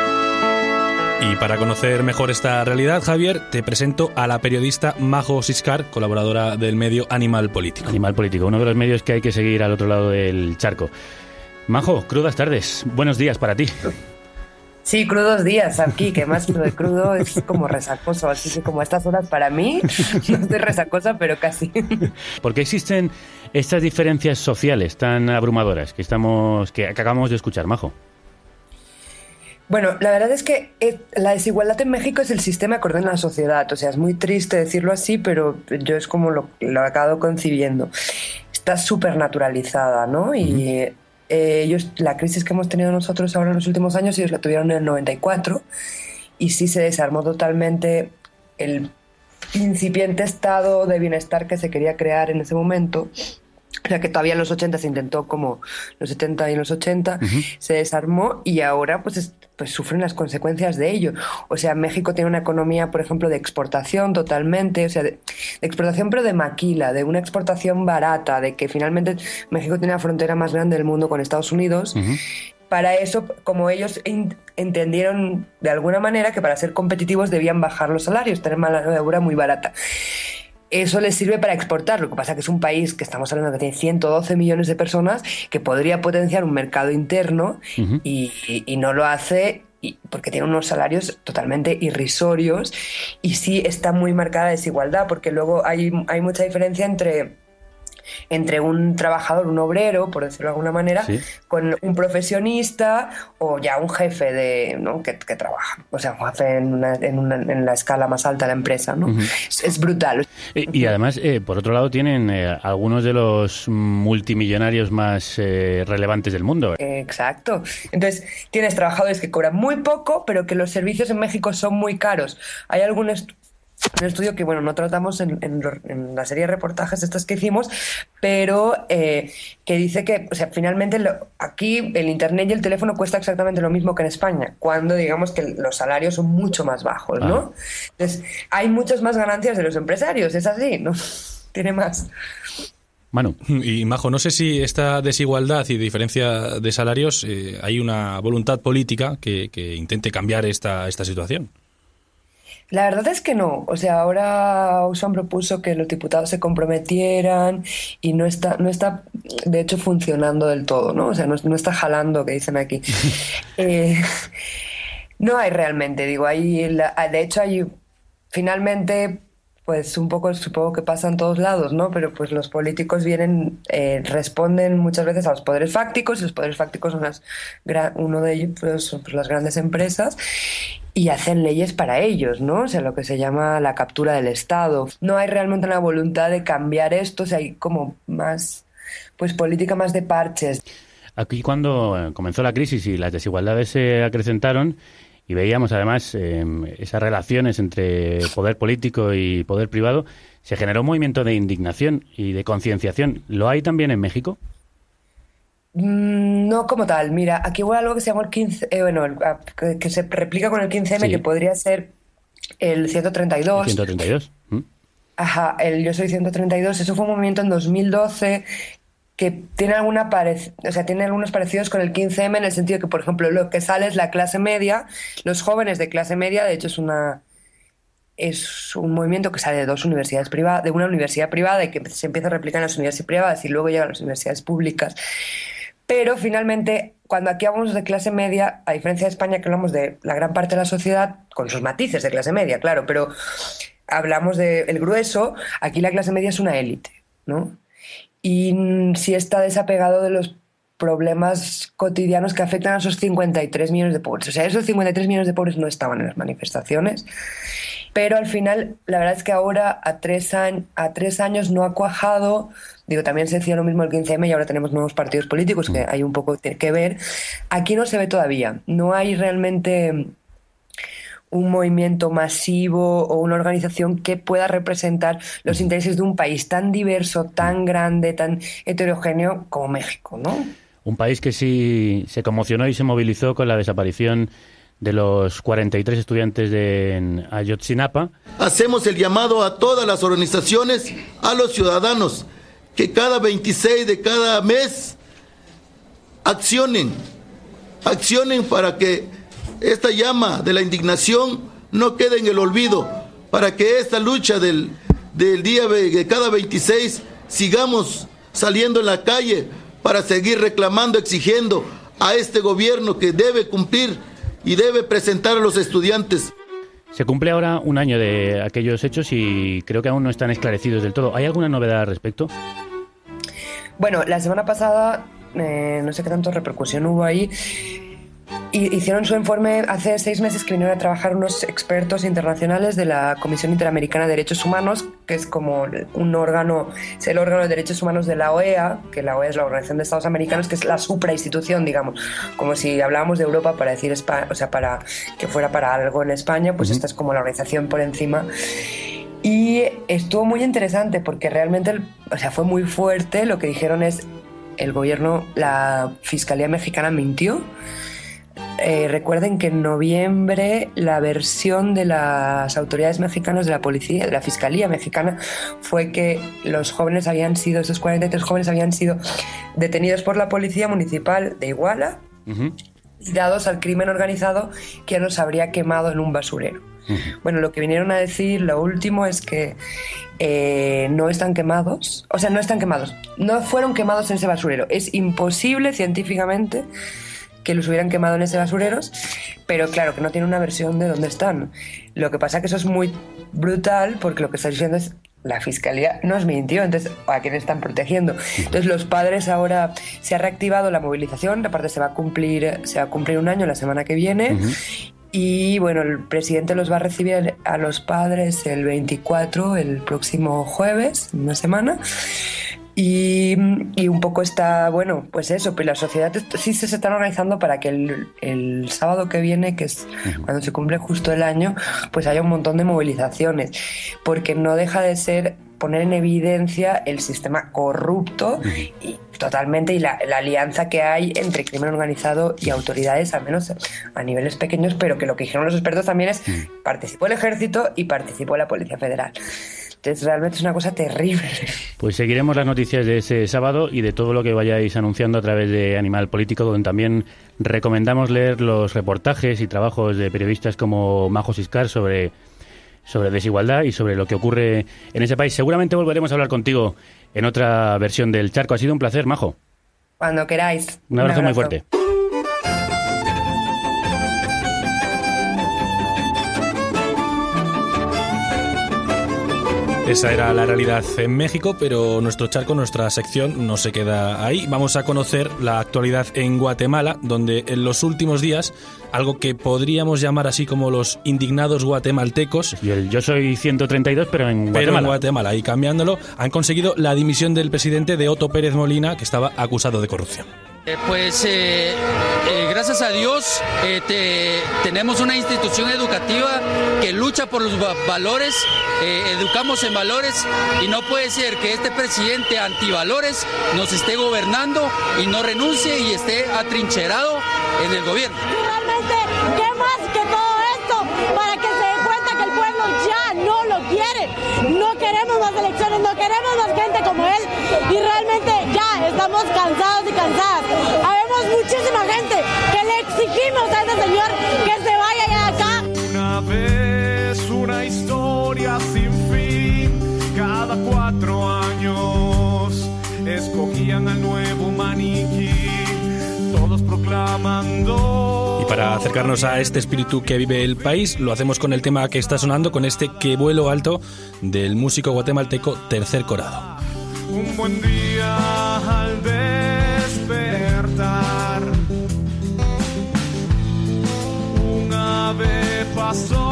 Y para conocer mejor esta realidad, Javier, te presento a la periodista Majo Siscar, colaboradora del medio Animal Político. Animal Político, uno de los medios que hay que seguir al otro lado del charco. Majo, crudas tardes. Buenos días para ti. Sí, crudos días aquí, que más crudo, crudo es como resacoso, así que como a estas horas para mí, no estoy resacosa, pero casi. ¿Por qué existen estas diferencias sociales tan abrumadoras que estamos que acabamos de escuchar, Majo? Bueno, la verdad es que eh, la desigualdad en México es el sistema que ordena la sociedad. O sea, es muy triste decirlo así, pero yo es como lo, lo acabo concibiendo. Está súper naturalizada, ¿no? Y eh, ellos, la crisis que hemos tenido nosotros ahora en los últimos años, ellos la tuvieron en el 94 y sí se desarmó totalmente el incipiente estado de bienestar que se quería crear en ese momento. O sea, que todavía en los 80 se intentó como los 70 y los 80, se desarmó y ahora pues, es- pues sufren las consecuencias de ello. O sea, México tiene una economía, por ejemplo, de exportación totalmente, o sea, de, de exportación pero de maquila, de una exportación barata, de que finalmente México tiene la frontera más grande del mundo con Estados Unidos. Para eso, como ellos entendieron de alguna manera que para ser competitivos debían bajar los salarios, tener mano de obra muy barata eso les sirve para exportar. Lo que pasa que es un país que estamos hablando que tiene 112 millones de personas que podría potenciar un mercado interno y, y- y no lo hace porque tiene unos salarios totalmente irrisorios y sí está muy marcada la desigualdad porque luego hay, hay mucha diferencia entre entre un trabajador, un obrero, por decirlo de alguna manera, Sí. con un profesionista o ya un jefe de, ¿no? que, que trabaja, o sea, un jefe en, una- en, una- en la escala más alta de la empresa. ¿no? Es, es brutal. Y, y además, eh, por otro lado, tienen eh, algunos de los multimillonarios más eh, relevantes del mundo. Exacto. Entonces, tienes trabajadores que cobran muy poco, pero que los servicios en México son muy caros. Hay algún est- un estudio que, bueno, no tratamos en, en lo- en la serie de reportajes estas que hicimos, pero eh, que dice que, o sea, finalmente lo- aquí el Internet y el teléfono cuesta exactamente lo mismo que en España, cuando digamos que los salarios son mucho más bajos, ¿no? Entonces, hay muchas más ganancias de los empresarios, es así, ¿no? (laughs) Tiene más. Manu. Y Majo, no sé si esta desigualdad y diferencia de salarios eh, hay una voluntad política que, que intente cambiar esta, esta situación. La verdad es que no. O sea, ahora Usman propuso que los diputados se comprometieran y no está, no está, de hecho, funcionando del todo, ¿no? O sea, no, no está jalando, que dicen aquí. (laughs) Eh, no hay realmente, digo, hay, de hecho, hay, finalmente, pues un poco supongo que pasa en todos lados, ¿no? Pero pues los políticos vienen, eh, responden muchas veces a los poderes fácticos y los poderes fácticos son las, uno de ellos pues, son pues, las grandes empresas y hacen leyes para ellos, ¿no? O sea, lo que se llama la captura del Estado. No hay realmente una voluntad de cambiar esto, o sea, hay como más, pues política más de parches. Aquí cuando eh, comenzó la crisis y las desigualdades se acrecentaron y veíamos además eh, esas relaciones entre poder político y poder privado, se generó un movimiento de indignación y de concienciación. ¿Lo hay también en México? Mm, No como tal, mira, aquí hubo algo que se llama el 15, eh, bueno, el- a- que, que se replica con el 15M, Sí. que podría ser el 132. 132. ¿Mm? Ajá, el Yo Soy 132, eso fue un movimiento en 2012 que tiene alguna algunos parecidos con el 15M en el sentido que, por ejemplo, lo que sale es la clase media, los jóvenes de clase media, de hecho es una es un movimiento que sale de dos universidades privadas, de una universidad privada y que se empieza a replicar en las universidades privadas y luego llega a las universidades públicas. Pero finalmente, cuando aquí hablamos de clase media, a diferencia de España, que hablamos de la gran parte de la sociedad, con sus matices de clase media, claro, pero hablamos del grueso, aquí la clase media es una élite, ¿no? Y mm, sí está desapegado de los problemas cotidianos que afectan a esos 53 millones de pobres. O sea, esos 53 millones de pobres no estaban en las manifestaciones, pero al final, la verdad es que ahora, a tres, a tres años, no ha cuajado. Digo, también se decía lo mismo el 15M y ahora tenemos nuevos partidos políticos que hay un poco que ver. Aquí no se ve todavía. No hay realmente un movimiento masivo o una organización que pueda representar los intereses de un país tan diverso, tan grande, tan heterogéneo como México, ¿no? Un país que sí se conmocionó y se movilizó con la desaparición de los 43 estudiantes de en Ayotzinapa. Hacemos el llamado a todas las organizaciones, a los ciudadanos, que cada 26 de cada mes accionen, accionen para que esta llama de la indignación no quede en el olvido, para que esta lucha del, del día de cada 26 sigamos saliendo en la calle para seguir reclamando, exigiendo a este gobierno que debe cumplir y debe presentar a los estudiantes Se cumple ahora un año de aquellos hechos y creo que aún no están esclarecidos del todo. ¿Hay alguna novedad al respecto? Bueno, la semana pasada, eh, no sé qué tanto repercusión hubo ahí, hicieron su informe hace seis meses que vinieron a trabajar unos expertos internacionales de la Comisión Interamericana de Derechos Humanos, que es como un órgano, es el órgano de derechos humanos de la OEA, que la OEA es la Organización de Estados Americanos, que es la suprainstitución, digamos, como si hablábamos de Europa para decir, Espa- o sea, para que fuera para algo en España, pues esta es como la organización por encima. Y estuvo muy interesante porque realmente, el- o sea, fue muy fuerte. Lo que dijeron es, el gobierno, la Fiscalía Mexicana mintió. Eh, recuerden que en noviembre la versión de las autoridades mexicanas, de la policía, de la Fiscalía Mexicana, fue que los jóvenes habían sido, esos 43 jóvenes habían sido detenidos por la Policía Municipal de Iguala y dados al crimen organizado que los habría quemado en un basurero. Bueno, lo que vinieron a decir, lo último es que eh, no están quemados, o sea, no están quemados, no fueron quemados en ese basurero. Es imposible científicamente que los hubieran quemado en ese basureros, pero claro que no tiene una versión de dónde están. Lo que pasa que eso es muy brutal porque lo que está diciendo es la fiscalía nos mintió, entonces ¿a quién están protegiendo? Entonces los padres ahora se ha reactivado la movilización, aparte se va a cumplir, se va a cumplir un año la semana que viene. Y bueno, el presidente los va a recibir a los padres el 24, el próximo jueves, una semana. Y, y un poco está, bueno, pues eso, pues la sociedad sí se están organizando para que el, el sábado que viene, que es cuando se cumple justo el año, pues haya un montón de movilizaciones, porque no deja de ser poner en evidencia el sistema corrupto y totalmente y la, la alianza que hay entre crimen organizado y autoridades, al menos a niveles pequeños, pero que lo que dijeron los expertos también es participó el ejército y participó la Policía Federal. Entonces realmente es una cosa terrible. Pues seguiremos las noticias de ese sábado y de todo lo que vayáis anunciando a través de Animal Político, donde también recomendamos leer los reportajes y trabajos de periodistas como Majo Siscar sobre, sobre desigualdad y sobre lo que ocurre en ese país. Seguramente volveremos a hablar contigo en otra versión del charco. Ha sido un placer, Majo. Cuando queráis. Un abrazo muy fuerte. Esa era la realidad en México, pero nuestro charco, nuestra sección no se queda ahí. Vamos a conocer la actualidad en Guatemala, donde en los últimos días algo que podríamos llamar así como los indignados guatemaltecos. Y el yo soy 132, pero en Pero en Guatemala. Guatemala, y cambiándolo, han conseguido la dimisión del presidente de Otto Pérez Molina, que estaba acusado de corrupción. Eh, Pues eh, eh, gracias a Dios eh, te- tenemos una institución educativa que lucha por los va- valores, eh, educamos en valores y no puede ser que este presidente antivalores nos esté gobernando y no renuncie y esté atrincherado en el gobierno. Realmente, ¿qué más que todo esto para que se den cuenta que el pueblo ya no lo quiere? No queremos más elecciones, no queremos más gente como él y realmente ya estamos cansados y cansadas. Habemos muchísima gente que le exigimos a este señor que se vaya ya de acá. Una vez una historia sin fin, cada cuatro años escogían al nuevo proclamando. Y para acercarnos a este espíritu que vive el país, lo hacemos con el tema que está sonando, con este Que vuelo alto del músico guatemalteco Tercer Corado. Un buen día al despertar, un ave pasó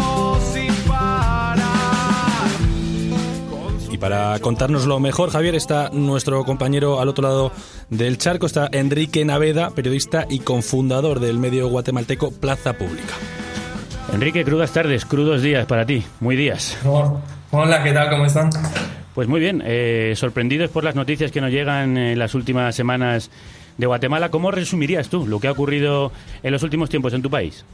para contárnoslo mejor, Javier, está nuestro compañero al otro lado del charco, está Enrique Naveda, periodista y cofundador del medio guatemalteco Plaza Pública. Enrique, crudas tardes, crudos días para ti, muy días. Hola, ¿qué tal? ¿Cómo están? Pues muy bien, eh, sorprendidos por las noticias que nos llegan en las últimas semanas de Guatemala, ¿cómo resumirías tú lo que ha ocurrido en los últimos tiempos en tu país?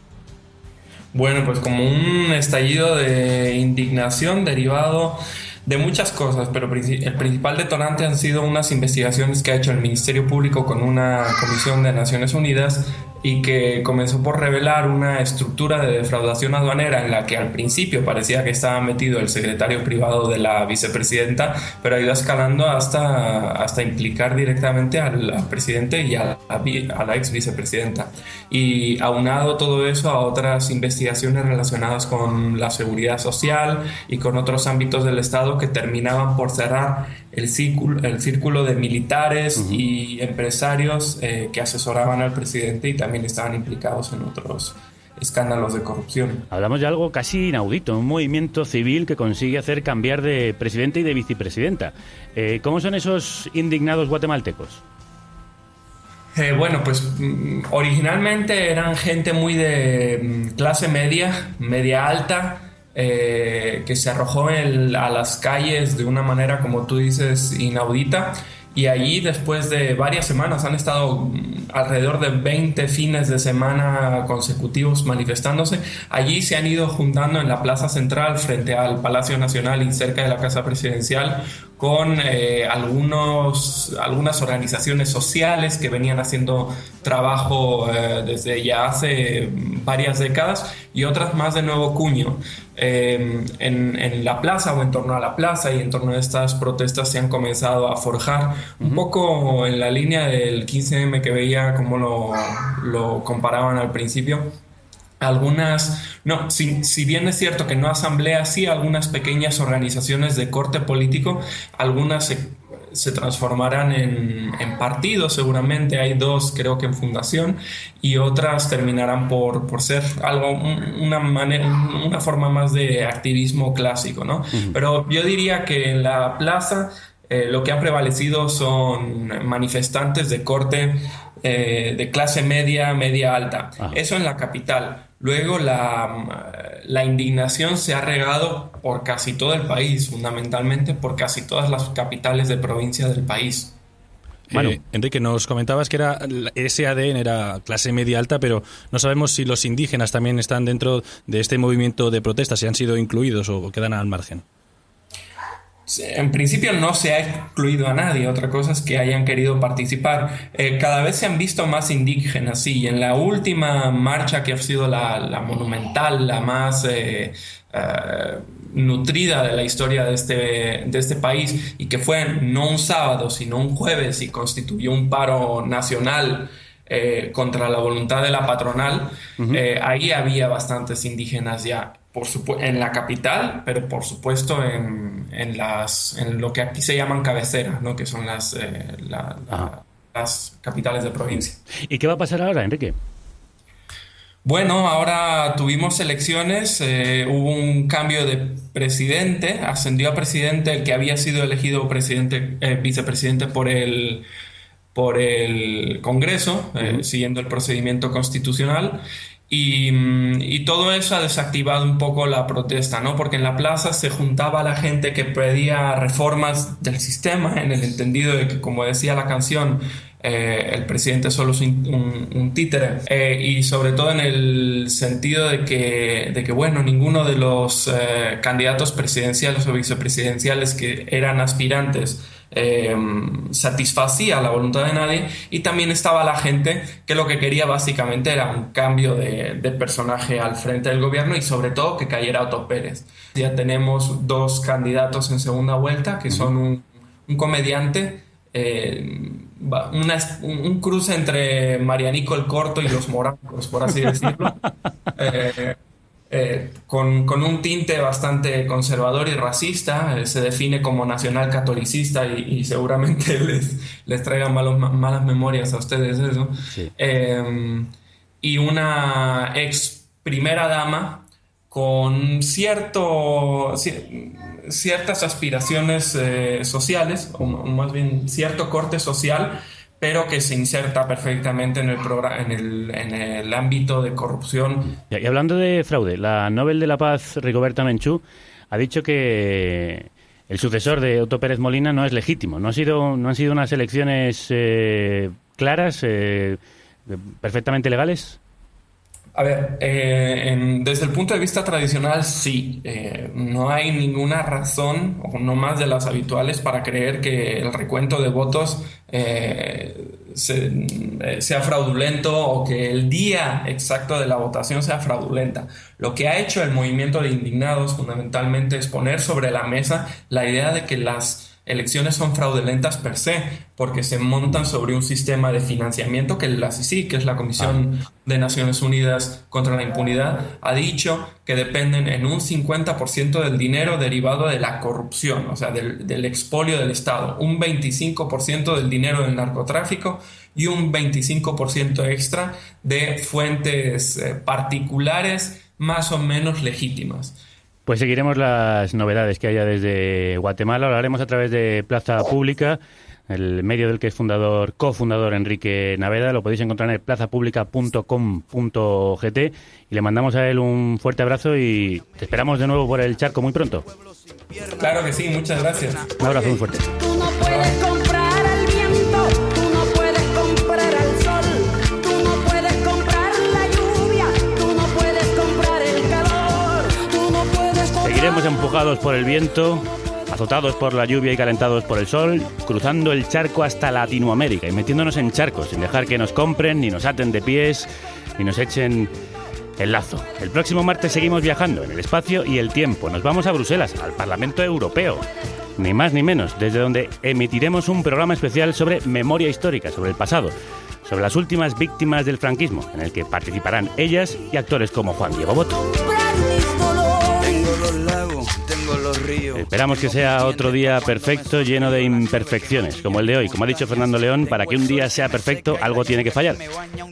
Bueno, pues como un estallido de indignación derivado de muchas cosas, pero el principal detonante han sido unas investigaciones que ha hecho el Ministerio Público con una comisión de Naciones Unidas y que comenzó por revelar una estructura de defraudación aduanera en la que al principio parecía que estaba metido el secretario privado de la vicepresidenta, pero ha ido escalando hasta, hasta implicar directamente al, al presidente y a la, a la ex vicepresidenta. Y aunado todo eso a otras investigaciones relacionadas con la seguridad social y con otros ámbitos del Estado que terminaban por cerrar el círculo, el círculo de militares y empresarios eh, que asesoraban al presidente y también estaban implicados en otros escándalos de corrupción. Hablamos de algo casi inaudito, un movimiento civil que consigue hacer cambiar de presidente y de vicepresidenta. Eh, ¿Cómo son esos indignados guatemaltecos? Eh, bueno, pues mm, originalmente eran gente muy de mm, clase media, media alta, eh, que se arrojó en- a las calles de una manera, como tú dices, inaudita. Y allí, después de varias semanas, han estado alrededor de 20 fines de semana consecutivos manifestándose. Allí se han ido juntando en la plaza central, frente al Palacio Nacional y cerca de la Casa Presidencial, con eh, algunos, algunas organizaciones sociales que venían haciendo trabajo eh, desde ya hace varias décadas y otras más de nuevo cuño. Eh, en, en la plaza o en torno a la plaza y en torno a estas protestas se han comenzado a forjar un poco en la línea del 15M que veía como lo, lo comparaban al principio algunas, no, si, si, bien es cierto que no asamblea, sí algunas pequeñas organizaciones de corte político, algunas se, se transformarán en, en, partidos seguramente, hay dos creo que en fundación, y otras terminarán por, por ser algo, una, manera, una forma más de activismo clásico, ¿no? Uh -huh. Pero yo diría que en la plaza eh, lo que ha prevalecido son manifestantes de corte eh, de clase media, media alta. Ajá. Eso en la capital. Luego la, la, indignación se ha regado por casi todo el país, fundamentalmente por casi todas las capitales de provincia del país. Bueno. Eh, Enrique, nos comentabas que era ese ADN era clase media alta, pero no sabemos si los indígenas también están dentro de este movimiento de protesta, si han sido incluidos o quedan al margen. En principio no se ha excluido a nadie, otra cosa es que hayan querido participar. Eh, cada vez se han visto más indígenas, sí, en la última marcha que ha sido la, la monumental, la más eh, eh, nutrida de la historia de este, de este país y que fue no un sábado, sino un jueves y constituyó un paro nacional. Contra la voluntad de la patronal, uh -huh. ahí había bastantes indígenas ya, por en la capital, pero por supuesto en, en, las, en lo que aquí se llaman cabeceras, ¿no? que son las, eh, la, la, las capitales de provincia. ¿Y qué va a pasar ahora, Enrique? Bueno, ahora tuvimos elecciones, eh, hubo un cambio de presidente, ascendió a presidente el que había sido elegido presidente, eh, vicepresidente por el, por el Congreso, uh -huh. siguiendo el procedimiento constitucional. Y, y, todo eso ha desactivado un poco la protesta, ¿no? Porque en la plaza se juntaba la gente que pedía reformas del sistema, en el entendido de que, como decía la canción, eh, el presidente solo es un, un, un títere. Eh, y sobre todo en el sentido de que, de que bueno, ninguno de los eh, candidatos presidenciales o vicepresidenciales que eran aspirantes eh, satisfacía la voluntad de nadie y también estaba la gente que lo que quería básicamente era un cambio de, de, personaje al frente del gobierno y sobre todo que cayera Otto Pérez. Ya tenemos dos candidatos en segunda vuelta que son un, un comediante, eh, una, un, un, cruce entre Marianico el Corto y los Morancos, por así decirlo. (laughs) eh, eh, con, con, un tinte bastante conservador y racista, eh, se define como nacional catolicista y, y seguramente (laughs) les, les traiga malos, malas memorias a ustedes eso. Sí. Eh, y una ex primera dama con cierto, ciertas aspiraciones sociales, o más bien cierto corte social, pero que se inserta perfectamente en el, en el, en el ámbito de corrupción. Y hablando de fraude, la Nobel de la Paz, Rigoberta Menchú, ha dicho que el sucesor de Otto Pérez Molina no es legítimo. No, ha sido, no han sido unas elecciones eh, claras, eh, perfectamente legales. A ver, eh, desde el punto de vista tradicional, sí. Eh, no hay ninguna razón, o no más de las habituales, para creer que el recuento de votos eh, se, sea fraudulento o que el día exacto de la votación sea fraudulenta. Lo que ha hecho el movimiento de indignados fundamentalmente es poner sobre la mesa la idea de que las elecciones son fraudulentas per se, porque se montan sobre un sistema de financiamiento que la CICI, que es la Comisión de Naciones Unidas contra la Impunidad, ha dicho que dependen en un 50% del dinero derivado de la corrupción, o sea, del, del expolio del Estado, un 25% del dinero del narcotráfico y un 25% extra de fuentes eh, particulares más o menos legítimas. Pues seguiremos las novedades que haya desde Guatemala. Lo haremos a través de Plaza Pública, el medio del que es fundador, cofundador Enrique Naveda. Lo podéis encontrar en plazapublica.com.gt y le mandamos a él un fuerte abrazo y te esperamos de nuevo por el charco muy pronto. Claro que sí, muchas gracias. Un abrazo muy fuerte. Empujados por el viento, azotados por la lluvia y calentados por el sol, cruzando el charco hasta Latinoamérica y metiéndonos en charcos, sin dejar que nos compren, ni nos aten de pies, ni nos echen el lazo. El próximo martes seguimos viajando en el espacio y el tiempo. Nos vamos a Bruselas, al Parlamento Europeo. Ni más ni menos, desde donde emitiremos un programa especial sobre memoria histórica, sobre el pasado sobre las últimas víctimas del franquismo, en el que participarán ellas y actores como Juan Diego Boto. Tengo los lagos, tengo los ríos. Esperamos que sea otro día perfecto, lleno de imperfecciones, como el de hoy. Como ha dicho Fernando León, para que un día sea perfecto, algo tiene que fallar.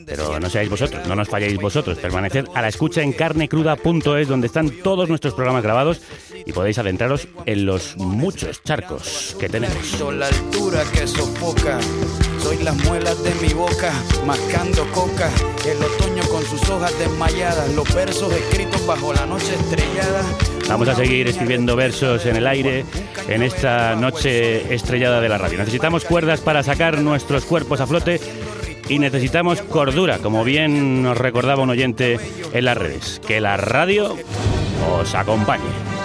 Pero no seáis vosotros, no nos falléis vosotros. Permaneced a la escucha en carnecruda.es, donde están todos nuestros programas grabados y podéis adentraros en los muchos charcos que tenemos. La altura que sofoca. Soy las muelas de mi boca, mascando coca. El otoño con sus hojas desmayadas. Los versos escritos bajo la noche estrellada. Vamos a seguir escribiendo versos en el aire en esta noche estrellada de la radio. Necesitamos cuerdas para sacar nuestros cuerpos a flote y necesitamos cordura, como bien nos recordaba un oyente en las redes. Que la radio os acompañe.